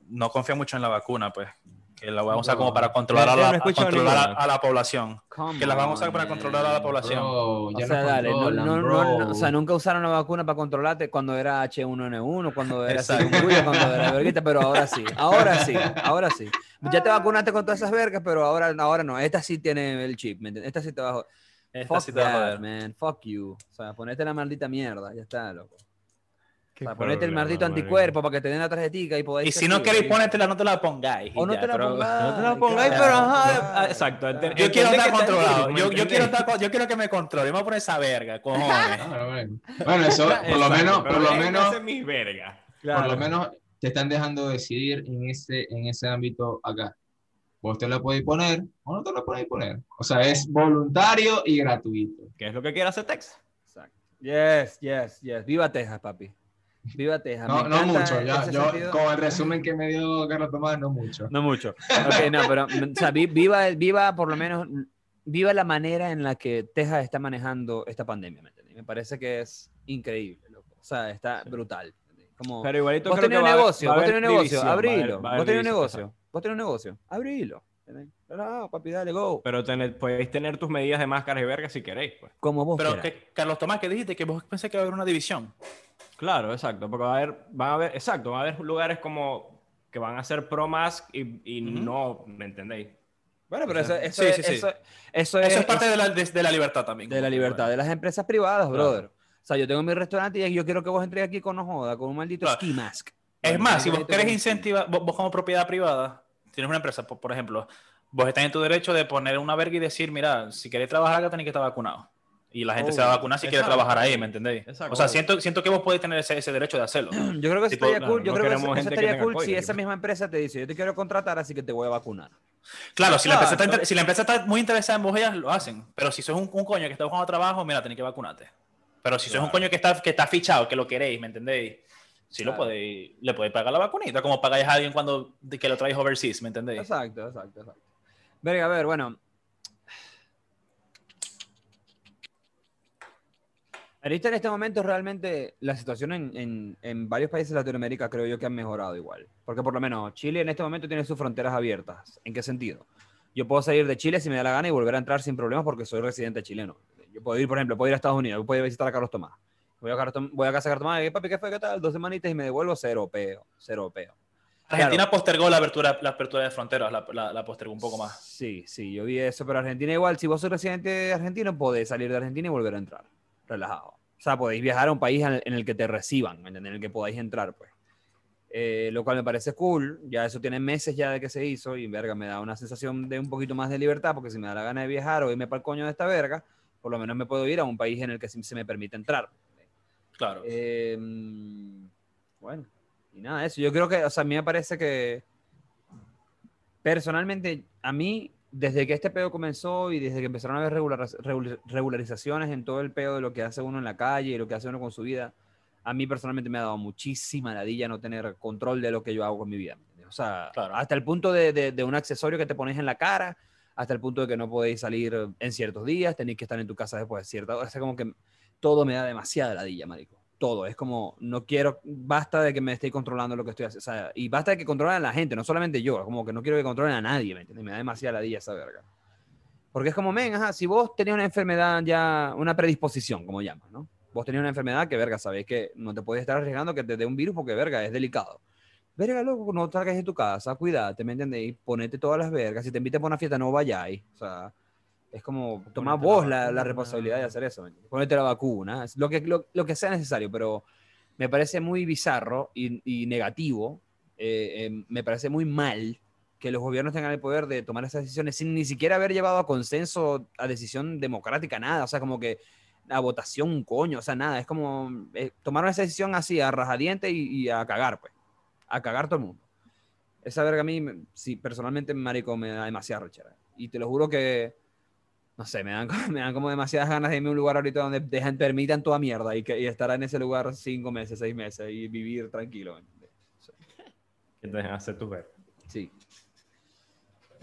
no confían mucho en la vacuna, pues. Que la van a usar como para controlar, a la, a controlar a, a la población. Come Que las van a usar para controlar a la población. Bro, O sea, no dale, no, controlan, no, no, bro. no, o sea, nunca usaron la vacuna para controlarte cuando era H1N1, cuando era chikungunya, cuando era verguita, pero ahora sí, ahora sí, ahora sí. Ya te vacunaste con todas esas vergas, pero ahora, ahora no. Esta sí tiene el chip, ¿me entiendes? Esta sí te va a joder. Esta Fuck sí te va a that, joder. man. Fuck you. O sea, ponete la maldita mierda, ya está, loco. O sea, ponete el maldito anticuerpo para que te den la tarjetica y podáis Y si no queréis ponértela, no te la pongáis. O no ya, te la pero- pongáis. No te la pongáis, Claro, pero ajá, claro. ah, exacto. ente- Yo quiero entendé estar controlado. difícil, ¿me Yo, yo, quiero estar, yo quiero que me controle. Vamos a poner esa verga, cojones. Ah, bueno. Eso, por lo menos, por lo menos, mis vergas. por lo menos te están dejando decidir en ese, en ese ámbito acá. Vos te la podéis poner o no te la podéis poner. O sea, es voluntario y gratuito. ¿Qué es lo que quiere hacer Texas? Exacto. Yes, yes, yes. Viva Texas, papi. Viva Texas. No, no mucho, ya, yo, sentido. con el resumen que me dio Carlos Tomás, no mucho. No mucho. Ok, no, pero o sea, vi- viva, viva por lo menos, viva la manera en la que Texas está manejando esta pandemia, ¿me entiendes? Me parece que es increíble, loco. O sea, está brutal. Como, Pero igualito vos creo tenés un va negocio, va vos tenés un negocio, va abrilo. va Vos tenés un negocio, vos tenés un negocio, abrilo. Papi, dale, go. Pero tener, podéis tener tus medidas de máscaras y verga si queréis, pues. Como vos Pero, que, Carlos Tomás, que dijiste que vos pensé que iba a haber una división. Claro, exacto, porque va a haber, van a haber, exacto, va a haber lugares como que van a ser pro mask y, y Ujú. no, ¿me entendéis? Bueno, pero eso, eso, Sí, es, sí, sí. eso, eso es, Eso es parte de la, de, de la libertad también. de la libertad de las empresas privadas, brother. O sea, yo tengo mi restaurante y yo quiero que vos entres aquí con no joda, con un maldito Claro. ski mask. Es Bueno, más, si vos querés incentivar, vos, vos como propiedad privada, tienes una empresa, por, por ejemplo, vos estás en tu derecho de poner una verga y decir, mira, si querés trabajar acá tenés que estar vacunado. Y la gente se va a vacunar si quiere trabajar ahí, ¿me entendéis? Exacto. O sea, siento, siento que vos podés tener ese, ese derecho de hacerlo. Yo creo que estaría cool. Yo no creo que eso, que estaría cool COVID, si esa misma empresa te dice, yo te quiero contratar, así que te voy a vacunar. Claro, si la, empresa está, Exacto. inter- si la empresa está muy interesada en vos, ellas lo hacen. Pero si sos un, un coño que está buscando trabajo, mira, tenés que vacunarte. Pero si sos un Claro. coño que está, que está fichado, que lo queréis, ¿me entendéis? Lo Claro. podéis, le podéis pagar la vacunita, como pagáis a alguien cuando que lo traes overseas, ¿me entendéis? Exacto, exacto, exacto. Verga, a ver, bueno. Ahorita en este momento realmente la situación en, en- en varios países de Latinoamérica creo yo que han mejorado igual. Porque por lo menos Chile en este momento tiene sus fronteras abiertas. ¿En qué sentido? Yo puedo salir de Chile si me da la gana y volver a entrar sin problemas porque soy residente chileno. Yo puedo ir, por ejemplo, puedo ir a Estados Unidos, puedo ir a visitar a Carlos Tomás. Voy a, Carlos voy a casa de Carlos Tomás y papi, ¿qué fue? ¿Qué tal? Dos semanitas y me devuelvo cero peo, cero peo. Argentina postergó la apertura, la apertura de fronteras, la, la- la postergó un poco más. Sí, sí, yo vi eso, pero Argentina igual, si vos sos residente argentino, podés salir de Argentina y volver a entrar, relajado. O sea, podéis viajar a un país en el, que te reciban, en el que podáis entrar, pues. Eh, lo cual me parece cool, ya eso tiene meses ya de que se hizo y verga, me da una sensación de un poquito más de libertad, porque si me da la gana de viajar o irme para el coño de esta verga, por lo menos me puedo ir a un país en el que se me permite entrar. Claro. Eh, bueno, y nada, eso. Yo creo que, o sea, a mí me parece que personalmente, a mí, desde que este pedo comenzó y desde que empezaron a haber regular- regul- regularizaciones en todo el pedo de lo que hace uno en la calle y lo que hace uno con su vida, a mí personalmente me ha dado muchísima ladilla no tener control de lo que yo hago con mi vida. O sea, Claro. hasta el punto de, de- de un accesorio que te pones en la cara, hasta el punto de que no podéis salir en ciertos días, tenéis que estar en tu casa después de cierta hora. O sea, como que todo me da demasiada ladilla, marico. Todo. Es como, no quiero, basta de que me estéis controlando lo que estoy haciendo. O sea, y basta de que controlen a la gente, no solamente yo. Como que no quiero que controlen a nadie, ¿me entiendes? Me da demasiada ladilla esa verga. Porque es como, men, ajá, si vos tenías una enfermedad ya, una predisposición, como llaman, ¿no? Vos tenías una enfermedad que, verga, sabés que no te puedes estar arriesgando que te dé un virus porque, verga, es delicado. Verga, loco, no salgas de tu casa, cuídate, ¿me entendéis? Ponete todas las vergas. Si te invitan para una fiesta, no vayáis. O sea, es como tomar Ponete la vos la, la vacuna. responsabilidad de hacer eso. Ponete la vacuna, lo que, lo, lo que sea necesario, pero me parece muy bizarro y, y negativo. eh, eh, me parece muy mal que los gobiernos tengan el poder de tomar esas decisiones sin ni siquiera haber llevado a consenso, a decisión democrática, nada. O sea, como que a votación, un coño, o sea, nada. Es como eh, tomaron esa decisión así, a rajadiente y, y a cagar, pues. A cagar todo el mundo. Esa verga a mí, sí, personalmente, marico, me da demasiada rechera. Y te lo juro que, no sé, me dan, como- me dan como demasiadas ganas de irme a un lugar ahorita donde dejan, permitan toda mierda y, que, y estar en ese lugar cinco meses, seis meses y vivir tranquilo. ¿me entiendes? Que te dejen hacer tus vergas. Sí.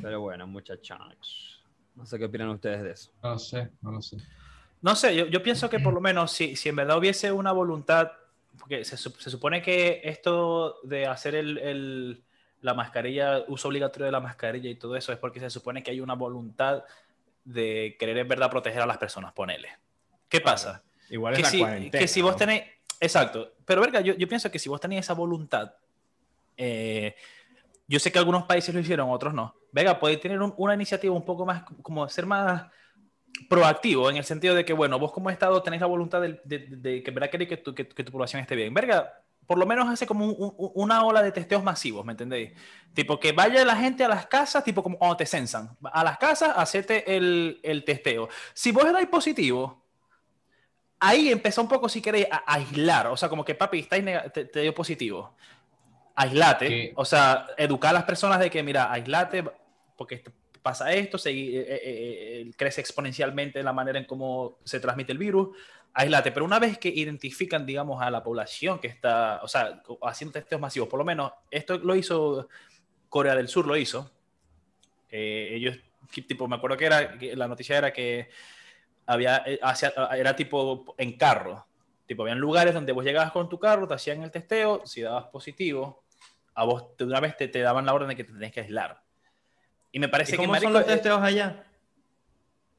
Pero bueno, muchachos. No sé qué opinan ustedes de eso. No lo sé, no lo sé. No sé, yo, yo pienso que por lo menos si, si en verdad hubiese una voluntad, porque se, se supone que esto de hacer el, el- la mascarilla, uso obligatorio de la mascarilla y todo eso es porque se supone que hay una voluntad de querer en verdad proteger a las personas, ponele. ¿Qué pasa? Igual es que la si, cuarentena. que si vos ¿no? tenéis, exacto, pero verga, yo, yo pienso que si vos tenéis esa voluntad, eh, yo sé que algunos países lo hicieron, otros no. Venga, podéis tener un- una iniciativa un poco más, como ser más proactivo, en el sentido de que, bueno, vos como Estado tenéis la voluntad de, de, de- de que tu, que, que tu población esté bien. Verga, por lo menos hace como un- un- una ola de testeos masivos, ¿me entendéis? Tipo, que vaya la gente a las casas, tipo como cuando te censan. A las casas, hacete el, el testeo. Si vos erais positivo, ahí empezó un poco, si queréis, a, aislar. O sea, como que, papi, estáis te, te dio positivo. Aislate. O sea, educar a las personas de que, mira, aislate, porque pasa esto, eh, eh, eh, crece exponencialmente la manera en cómo se transmite el virus. Aislate. Pero una vez que identifican, digamos, a la población que está, o sea, haciendo testeos masivos, por lo menos, esto lo hizo Corea del Sur, lo hizo. Eh, ellos, tipo, me acuerdo que era, la noticia era que había, era tipo en carro. Tipo, habían lugares donde vos llegabas con tu carro, te hacían el testeo, si dabas positivo, a vos de una vez te, daban la orden de que te tenías que aislar. Y me parece ¿Y que cómo marico, son los eh, testeos allá?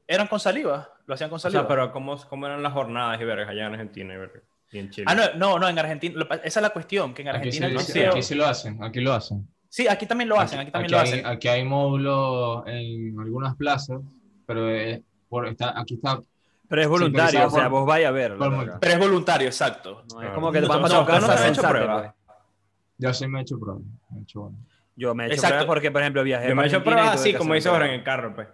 eran con saliva, lo hacían con O saliva. sea, pero ¿cómo, cómo eran las jornadas y vergas allá en Argentina y, vergas? y en Chile? Ah, no, no, no, en Argentina, esa es la cuestión, que en Aquí Argentina sí, el sí, testeo- aquí sí lo hacen, aquí lo hacen. Sí, aquí también lo hacen, aquí también lo hay, hacen. Aquí hay módulos en algunas plazas, pero es por, está, aquí está. Pero es voluntario, o sea, por- vos vais a ver. Pero es voluntario, exacto. No es como que te No, van no, para tu no, no a han hecho pruebas. pues. Yo sí me he hecho pruebas. me he hecho bueno. Yo me he hecho Exacto. pruebas porque, por ejemplo, viajé Yo me he hecho pruebas así, como dice ahora en el carro, pues.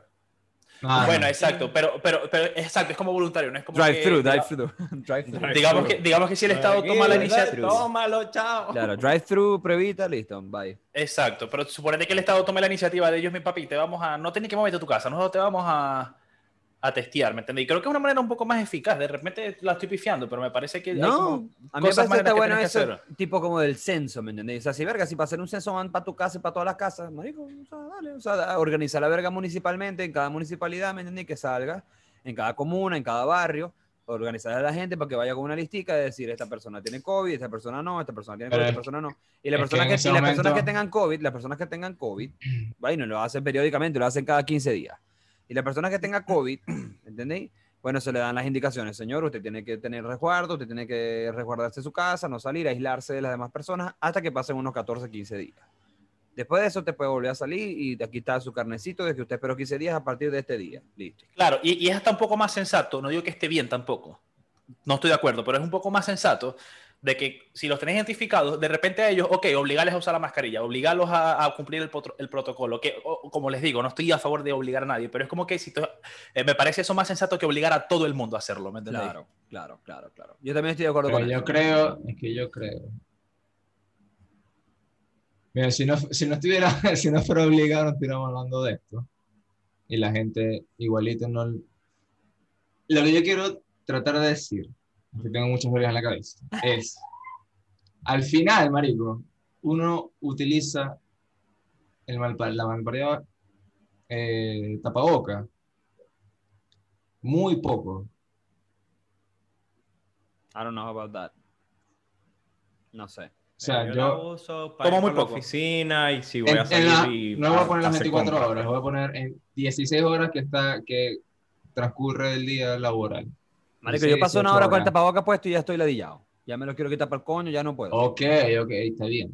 Ah, Bueno, no. exacto, pero, pero, pero exacto, es como voluntario, no es como Drive-thru, que- drive-thru. Drive-thru. Digamos que, digamos que si el Estado toma la iniciativa. Tómalo, chao. Claro, drive-thru, pruebita, listo, bye. Exacto, pero suponete que el Estado tome la iniciativa de ellos, mi papi, te vamos a, no tenés que moverte a tu casa, nosotros te vamos a, a testear, ¿me entendés? Y creo que es una manera un poco más eficaz, de repente la estoy pifiando, pero me parece que hay No, como a mí me parece que está que bueno eso, hacer. tipo como del censo, ¿me entendés? O sea, si verga, si para hacer un censo van para tu casa y para todas las casas, marico, o sea, dale, o sea, organiza la verga municipalmente, en cada municipalidad, ¿me entendés? Que salga, en cada comuna, en cada barrio, organizar a la gente para que vaya con una listica de decir, esta persona tiene COVID, esta persona no, esta persona tiene COVID, es- esta persona no. Y las es que y las personas que momento- tengan COVID, las personas que tengan COVID, bueno, lo hacen periódicamente, lo hacen cada 15 días. Y las personas que tengan COVID, ¿entendéis? Bueno, se le dan las indicaciones, señor, usted tiene que tener resguardo, usted tiene que resguardarse su casa, no salir, aislarse de las demás personas hasta que pasen unos 14, 15 días. Después de eso te puede volver a salir y aquí está su carnecito de que usted esperó 15 días a partir de este día. Listo. Claro, y, y es hasta un poco más sensato, no digo que esté bien tampoco, no estoy de acuerdo, pero es un poco más sensato de que si los tenés identificados, de repente a ellos, ok, obligarles a usar la mascarilla, obligarlos a, a cumplir el, potro- el protocolo, que o- como les digo, no estoy a favor de obligar a nadie, pero es como que si tú- eh, me parece eso más sensato que obligar a todo el mundo a hacerlo, ¿me entendés? Claro, claro, claro, claro. Yo también estoy de acuerdo Pero con yo eso. creo, es que yo creo. Mira, si no, si no estuviera, si no fuera obligado, no estuviéramos hablando de esto. Y la gente igualito no. Lo que yo quiero tratar de decir, que tengo muchas vergas en la cabeza, es. Al final, marico, uno utiliza el malpa- la malparida eh, tapaboca muy poco. I don't know about that. No sé. O sea, yo, uso para Como muy por la poco. oficina y si voy En- a en salir la- y no voy a poner las hacer 24 compras. horas, voy a poner en 16 horas que está que transcurre el día laboral. Marico, Sí, yo paso una 18 hora con el tapabocas puesto y ya estoy ladillado. Ya me lo quiero quitar para el coño, ya no puedo. Ok, ok, está bien.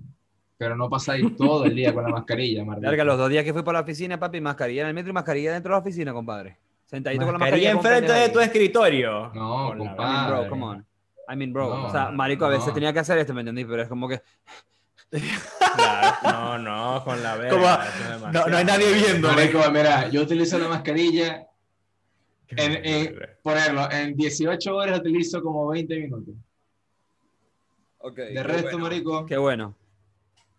Pero no pasáis todo el día con la mascarilla, maldito. Verga, los dos días que fui por la oficina, papi, mascarilla en el metro y mascarilla dentro de la oficina, compadre. Sentadito con la Mascarilla mascarilla. enfrente de tu escritorio. No, la- I compadre. mean, bro, come on. I mean, bro. No, o sea, marico, a veces no. tenía que hacer esto, ¿me entendí? Pero es como que. Claro, no, no, con la verga. No- no hay nadie viendo. Marico, mira, yo utilizo la mascarilla, en- en- horrible. ponerlo, en 18 horas utilizo como 20 minutos. De resto, marico, Qué bueno.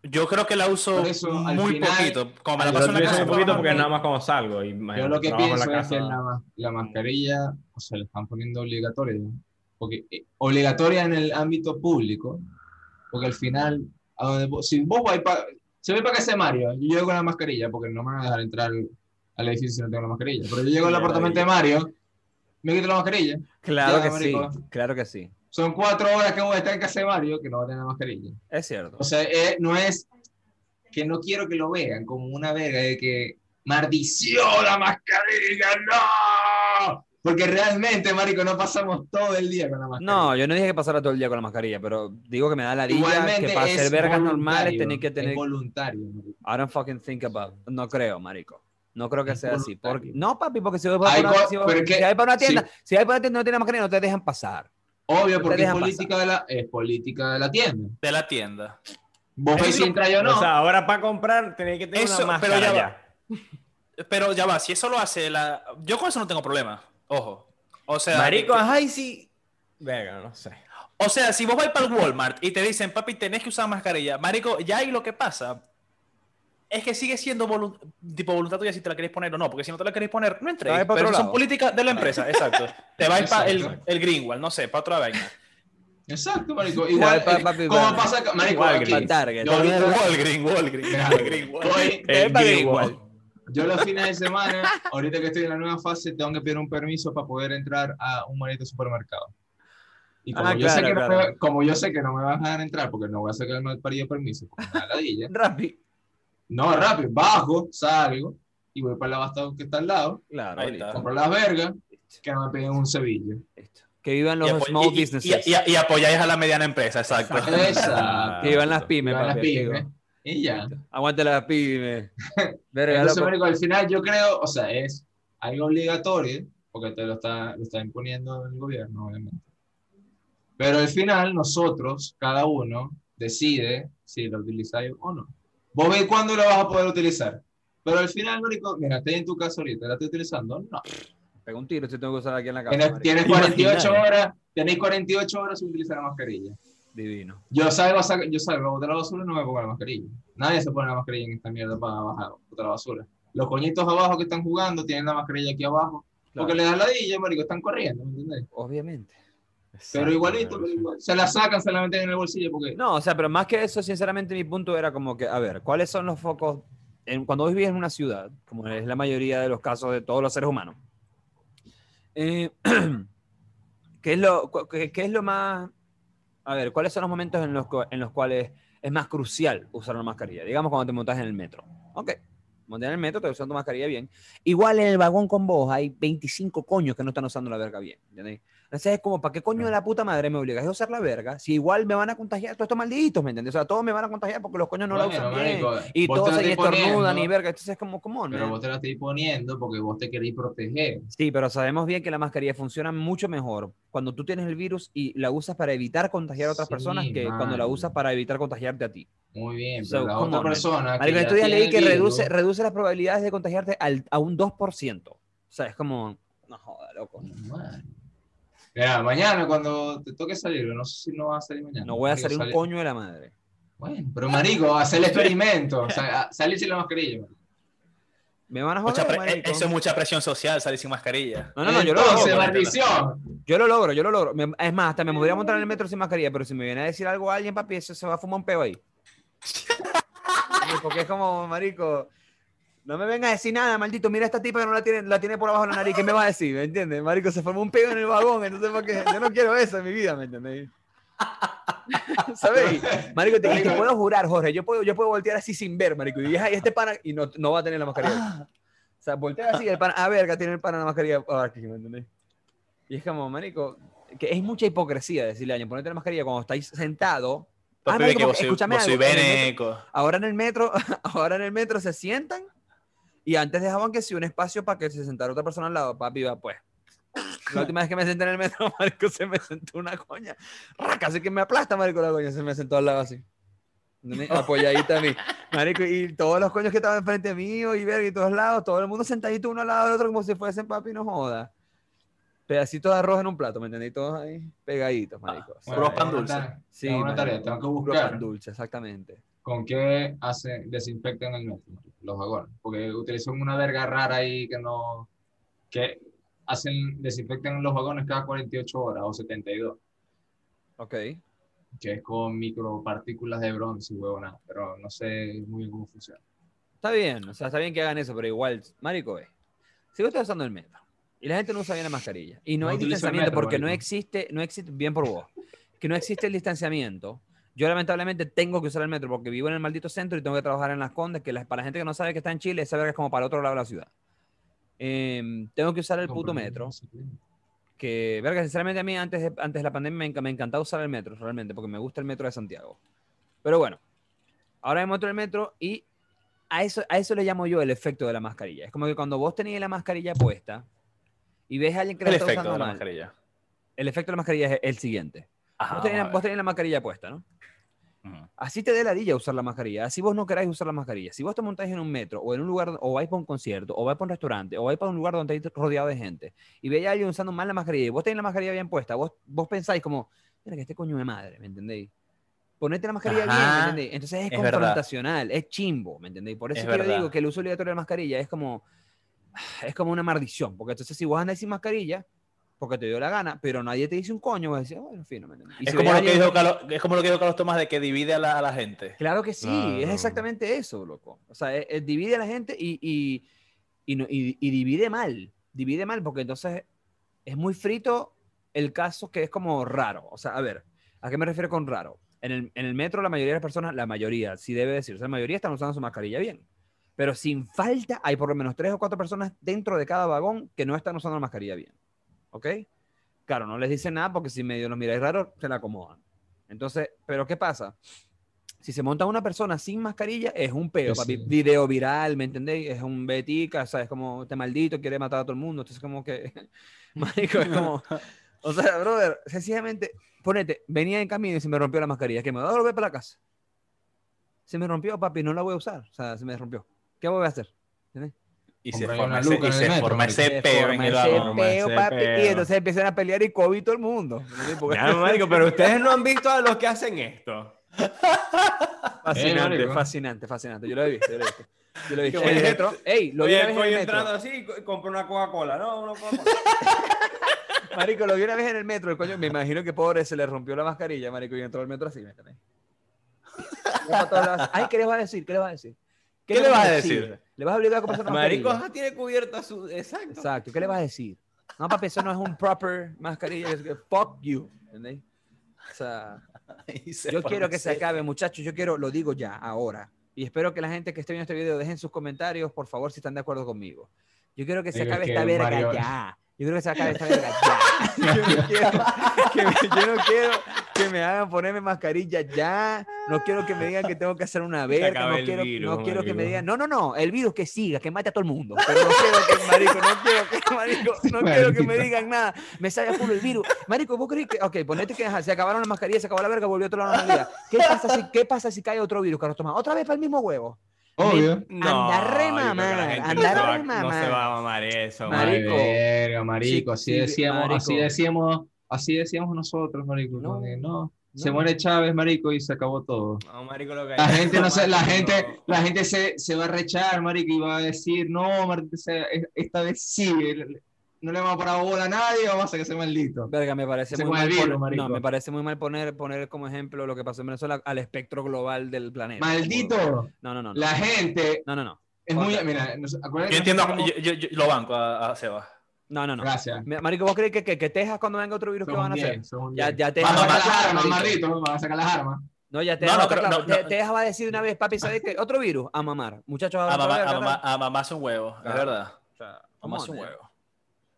Yo creo que la uso Por eso, muy final- poquito, como me la paso en la casa. un poquito porque nada más cuando salgo. Y yo lo que pienso la es que la, la mascarilla, o sea, la están poniendo obligatoria, ¿no? porque eh, obligatoria en el ámbito público, porque al final, a donde si vos vais para, si voy para casa de Mario, yo llego con la mascarilla, porque no me van a dejar entrar al edificio si no tengo la mascarilla, pero yo llego al apartamento de Mario, me quito la mascarilla, Claro que sí. Claro que sí. son cuatro horas que voy a estar en casa de Mario que no voy a tener la mascarilla. Es cierto. O sea, eh, no es que no quiero que lo vean como una verga de que maldición la mascarilla, no. Porque realmente, marico, no pasamos todo el día con la mascarilla. No, yo no dije que pasara todo el día con la mascarilla, pero digo que me da la Igualmente que para es hacer vergas normales tenés que es tener. voluntario. marico. I don't fucking think about. No creo, marico. No creo que sea así. Porque... No, papi, porque si voy para Hay una, co- si pero hay para una tienda, sí. si hay para una tienda y no tiene mascarilla, no te dejan pasar. Obvio, porque es política, de la, es política de la tienda. De la tienda. Vos sí si entra yo o no. O sea, ahora para comprar tenéis que tener Eso, una pero máscara ya ya. va. Pero ya va, si eso lo hace la. Yo con eso no tengo problema. Ojo. O sea. Marico, que- sí. Venga, no sé. O sea, si vos vais para el Walmart y te dicen, papi, tenés que usar mascarilla, marico, ya ahí lo que pasa es que sigue siendo volu- tipo voluntad tuya si te la queréis poner o no, porque si no te la queréis poner, no entréis. Vas Pero son políticas de la empresa, exacto. Te vais para el, el Greenwald, no sé, para otra vaina. Exacto, marico. Igual, pa- eh, pa- pasa, acá- marico, Igual, aquí, Target. yo Walgreen, Walgreen, Walgreen. Greenwald. Yo los fines de semana, ahorita que estoy en la nueva fase, tengo que pedir un permiso para poder entrar a un maldito supermercado. Y como, Ah, yo sé claro, que no claro. me, como yo sé que no me van a dejar entrar porque no voy a sacar el parido permiso, una ladilla, Rápido. No, rápido, bajo, salgo, y voy para el abastado que está al lado, Claro, Ahí está. compro las vergas, que no me peguen un cebillo. listo. Que vivan Y, los apo- small y- y- businesses. y- y- y apoyáis a la mediana empresa, exacto. Exacto. que vivan las pymes, Vivan las pymes. Y ya. Aguante las pymes. Verga, Entonces, marico, al final yo creo, o sea, es algo obligatorio, porque te lo está, lo está imponiendo el gobierno, obviamente. Pero al final nosotros, cada uno, decide si lo utilizáis o no. Vos ves cuándo lo vas a poder utilizar. Pero al final, marico, mira, estoy en tu casa ahorita, ¿la estoy utilizando? No. Pega un tiro si tengo que usar aquí en la casa. Tienes, marico. tienes 48 Imagina. horas, tenéis 48 horas sin utilizar la mascarilla. Divino. Yo salgo, yo salgo a botar la basura y no me pongo la mascarilla. Nadie se pone la mascarilla en esta mierda para bajar, botar la basura. Los coñitos abajo que están jugando tienen la mascarilla aquí abajo. Porque le da la dilla, marico, están corriendo, ¿me entiendes? Obviamente. Pero igualito, se la sacan, se la meten en el bolsillo porque... No, o sea, pero más que eso, sinceramente, mi punto era como que, a ver, ¿cuáles son los focos? En, cuando vos vivís en una ciudad, como es la mayoría de los casos de todos los seres humanos, eh, ¿qué, es lo, qué, qué es lo más... A ver, ¿cuáles son los momentos en los, en los cuales es más crucial usar una mascarilla? Digamos cuando te montas en el metro. Ok, montas en el metro, te usas tu mascarilla bien. Igual en el vagón con vos hay 25 coños que no están usando la verga bien. ¿entendés? Entonces es como, ¿para qué coño de la puta madre me obligas a usar la verga? Si igual me van a contagiar todos estos malditos, ¿me entiendes? O sea, todos me van a contagiar porque los coños no la Bueno, usan bien. marico, Y vos te todos la se estornudan y verga. Entonces es como, ¿cómo Pero vos te la estáis poniendo porque vos te queréis proteger. Sí, pero sabemos bien que la mascarilla funciona mucho mejor cuando tú tienes el virus y la usas para evitar contagiar a otras Sí, personas que cuando la man. usas para evitar contagiarte a ti. Muy bien, So, pero la come otra on, man. persona... Marico, ya tiene leí que virus- reduce, reduce las probabilidades de contagiarte al- a un 2%. O sea, es como, no joda, loco. Madre. Mira, mañana cuando te toque salir, no sé si no vas a salir mañana. No voy a Marico, salir un sale- coño de la madre. Bueno, pero marico, hacer el experimento. O sea, a- salir sin la mascarilla. Me van a joder, pre- marico. eso es mucha presión social, salir sin mascarilla. No, no, no, yo lo logro. maldición. Yo lo logro, yo lo logro. Es más, hasta me podría montar en el metro sin mascarilla, pero si me viene a decir algo a alguien, papi, eso se va a fumar un peo ahí. Porque es como, marico, no me venga a decir nada, maldito. Mira esta tipa que no la tiene, la tiene por abajo de la nariz. ¿Qué me va a decir? ¿Me entiendes? Marico, se formó un peo en el vagón, entonces ¿por qué? Yo no quiero eso en mi vida, ¿me entiendes? ¿Sabes? Marico, te, y te puedo jurar, Jorge, yo puedo, yo puedo voltear así sin ver, marico, y dije, ay, este pana, y no, no va a tener la mascarilla. O sea, voltea así, el pana, a verga, tiene el pana la mascarilla aquí, ¿me entendés? Y es como, marico, que es mucha hipocresía decirle a alguien, ponete la mascarilla cuando estáis sentado. Ah, marico, que vos soy, escúchame vos soy algo, en el metro- veneco. ahora en el metro, ahora en el metro se sientan y antes dejaban que si un espacio para que se sentara otra persona al lado, papi, va pues. La última vez que me senté en el metro, marico, se me sentó una coña. Casi que me aplasta, marico, la coña. Se me sentó al lado así. Apoyadita a mí. Marico, y todos los coños que estaban enfrente mío y ver y todos lados, todo el mundo sentadito uno al lado del otro como si fuesen papi, no joda. Pedacitos de arroz en un plato, ¿me entendés? Todos ahí pegaditos, marico. Ah, Puro pan tengo dulce. Sí, tengo una tarea, tengo que buscar pan dulce, exactamente. Con qué hacen, desinfectan el metro, los vagones. Porque utilizan una verga rara ahí que no. que hacen, desinfectan los vagones cada 48 horas o 72. Ok. que es con micropartículas de bronce y huevona, pero no sé muy bien cómo funciona. Está bien, o sea, está bien que hagan eso, pero igual, marico, es. Si vos estás usando el metro y la gente no usa bien la mascarilla y no, No hay distanciamiento metro, porque no marico. existe, no existe, bien por vos, que no existe el distanciamiento, yo lamentablemente tengo que usar el metro porque vivo en el maldito centro y tengo que trabajar en las condes, que la- para la gente que no sabe que está en Chile, esa verga es como para el otro lado de la ciudad. Em, tengo que usar el puto metro que, verga, sinceramente a mí antes de, antes de la pandemia me, me encantaba usar el metro, realmente, porque me gusta el metro de Santiago. Pero bueno, ahora me en el metro y a eso, a eso le llamo yo el efecto de la mascarilla. Es como que cuando vos tenías la mascarilla puesta y ves a alguien que la El está efecto usando de la mal, mascarilla. el efecto de la mascarilla es el siguiente. Ajá, vos, a vos tenías la mascarilla puesta, ¿no? Así te dé ladilla usar la mascarilla, así vos no queráis usar la mascarilla. Si vos te montáis en un metro o en un lugar, o vais para un concierto, o vais para un restaurante, o vais para un lugar donde estáis rodeado de gente, y veis a alguien usando mal la mascarilla, y vos tenéis la mascarilla bien puesta, vos, vos pensáis como, mira que este coño de madre, ¿me entendéis? Ponete la mascarilla bien, ¿me Ajá, entendéis? Entonces es, es verdad. confrontacional, es chimbo, ¿me entendéis? Por eso Es que yo verdad. digo que el uso obligatorio de la mascarilla es como, es como una maldición, porque entonces si vos andáis sin mascarilla, porque te dio la gana, pero nadie te dice un coño, vas a decir, "Ah, bueno, fino, ¿me? Y Es si como, lo que dijo Carlos, es como lo que dijo Carlos Tomás de que divide a la, a la gente. Claro que sí, es Claro. exactamente eso, loco. O sea, es- es divide a la gente y, y, y no- y- y divide mal. Divide mal porque entonces es muy frito el caso que es como raro. O sea, a ver, ¿a qué me refiero con raro? En el, en el metro la mayoría de las personas, la mayoría, sí debe decir, o sea, la mayoría están usando su mascarilla bien. Pero sin falta hay por lo menos tres o cuatro personas dentro de cada vagón que no están usando la mascarilla bien. ¿Ok? Claro, no les dicen nada porque si medio los miráis raro, se la acomodan. Entonces, ¿pero qué pasa? Si se monta una persona sin mascarilla, es un peo, Sí, papi. Video viral, ¿me entendéis? Es un betica, ¿sabes? Como este maldito quiere matar a todo el mundo. Entonces, como que, marico, es como, o sea, brother, sencillamente, ponete, venía en camino y se me rompió la mascarilla, que me voy a volver para la casa. Se me rompió, papi, no la voy a usar. O sea, se me rompió. ¿Qué voy a hacer? ¿Entendés? Y se forma ese, y se metro, forma ese Se peo en el vagón. y entonces empiezan a pelear y COVID todo el mundo. marico, pero ustedes no han visto a los que hacen esto. Fascinante, marico. fascinante, fascinante. Yo lo he visto, yo lo he visto. Yo lo he visto. Qué En el metro, ey, lo vi una vez en el metro. entrando así, co- compra una Coca-Cola, ¿no? Una Coca-Cola. Marico, lo vi una vez en el metro, el coño, me imagino que pobre se le rompió la mascarilla, marico, y entró al metro así. Ay, ¿qué le vas a decir? ¿Qué le vas a decir? ¿Qué le vas a decir? ¿Le vas a obligar a comprarse una Marico, mascarilla? ajá, tiene cubierta su... Exacto. Exacto, ¿qué le vas a decir? No, papi, eso no es un proper mascarilla, es que fuck you, ¿entendés? O sea, se yo quiero que se ese- acabe, muchachos, yo quiero, lo digo ya, ahora. Y espero que la gente que esté viendo este video dejen sus comentarios, por favor, si están de acuerdo conmigo. Yo quiero que se Digo, acabe es esta verga Mario- ya. Yo creo que se acabe esta verga ya. Yo no quiero que yo no quiero que me hagan ponerme mascarilla ya. No quiero que me digan que tengo que hacer una verga. No quiero, virus, no quiero que me digan, no, no, no, el virus que siga, que mate a todo el mundo. Pero no quiero que, marico, no quiero que, marico, no quiero que me digan nada. Me sale a full el virus. Marico, ¿vos crees que, ok, ponete que se acabaron las mascarillas, se acabó la verga, volvió toda la normalidad. ¿Qué pasa si, qué pasa si cae otro virus, Carlos Tomás? Otra vez para el mismo huevo. Obvio. Anda re mamar, anda no se va- re No mamar. se va a mamar eso, Marico. Verga, marico, Sí, así sí, decíamos, así decíamos, así decíamos nosotros, marico. No, como que no, se no. muere Chávez, marico, y se acabó todo. No, marico, lo que La hay- gente no se, la Marico, gente, la gente se, se va a rechar, marico, y va a decir, no, se- esta vez sí, no le vamos a parar bola a nadie, vamos a que sea maldito. Verga, me parece Se muy mal virus, poner, marico. no, me parece muy mal poner, poner como ejemplo lo que pasó en Venezuela al espectro global del planeta. Maldito, No, no, no. no. la gente No, no, no. es muy, mira, nos- Yo entiendo, yo, yo- yo lo banco a, a Seba. No, no, no. Gracias. Marico, ¿vos crees que, que, que Texas cuando venga otro virus, qué Son van a hacer? bien, son Ya, ya Van Texas a va a sacar las armas, maldito, van a sacar las armas. No, ya Texas No, a no, claro. no, Te- no. Texas va a decir de una vez, papi, ¿sabes qué? Otro virus, a mamar. Muchachos, A mamá, verga, a mamá, a mamarse un huevo, es Claro. verdad. O sea, come Mamarse un huevo.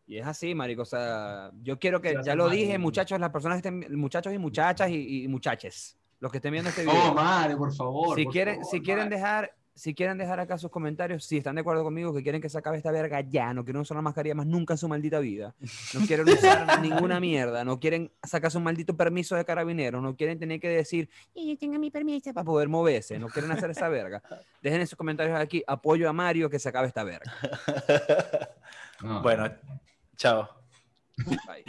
Y es así, marico. O sea, yo quiero que, ya lo dije, muchachos, las personas que estén, muchachos y muchachas y, y muchaches, los que estén viendo este video. Oh, madre, por favor. si por quieren, favor, si quieren madre. dejar, si quieren dejar acá sus comentarios, si están de acuerdo conmigo, que quieren que se acabe esta verga ya, no quieren usar una mascarilla más nunca en su maldita vida, no quieren usar ninguna mierda, no quieren sacarse un maldito permiso de carabinero, no quieren tener que decir, "Y yo tengo mi permiso para poder moverse, no quieren hacer esa verga. Dejen esos comentarios aquí, apoyo a Mario que se acabe esta verga. No. Bueno, chao. Bye.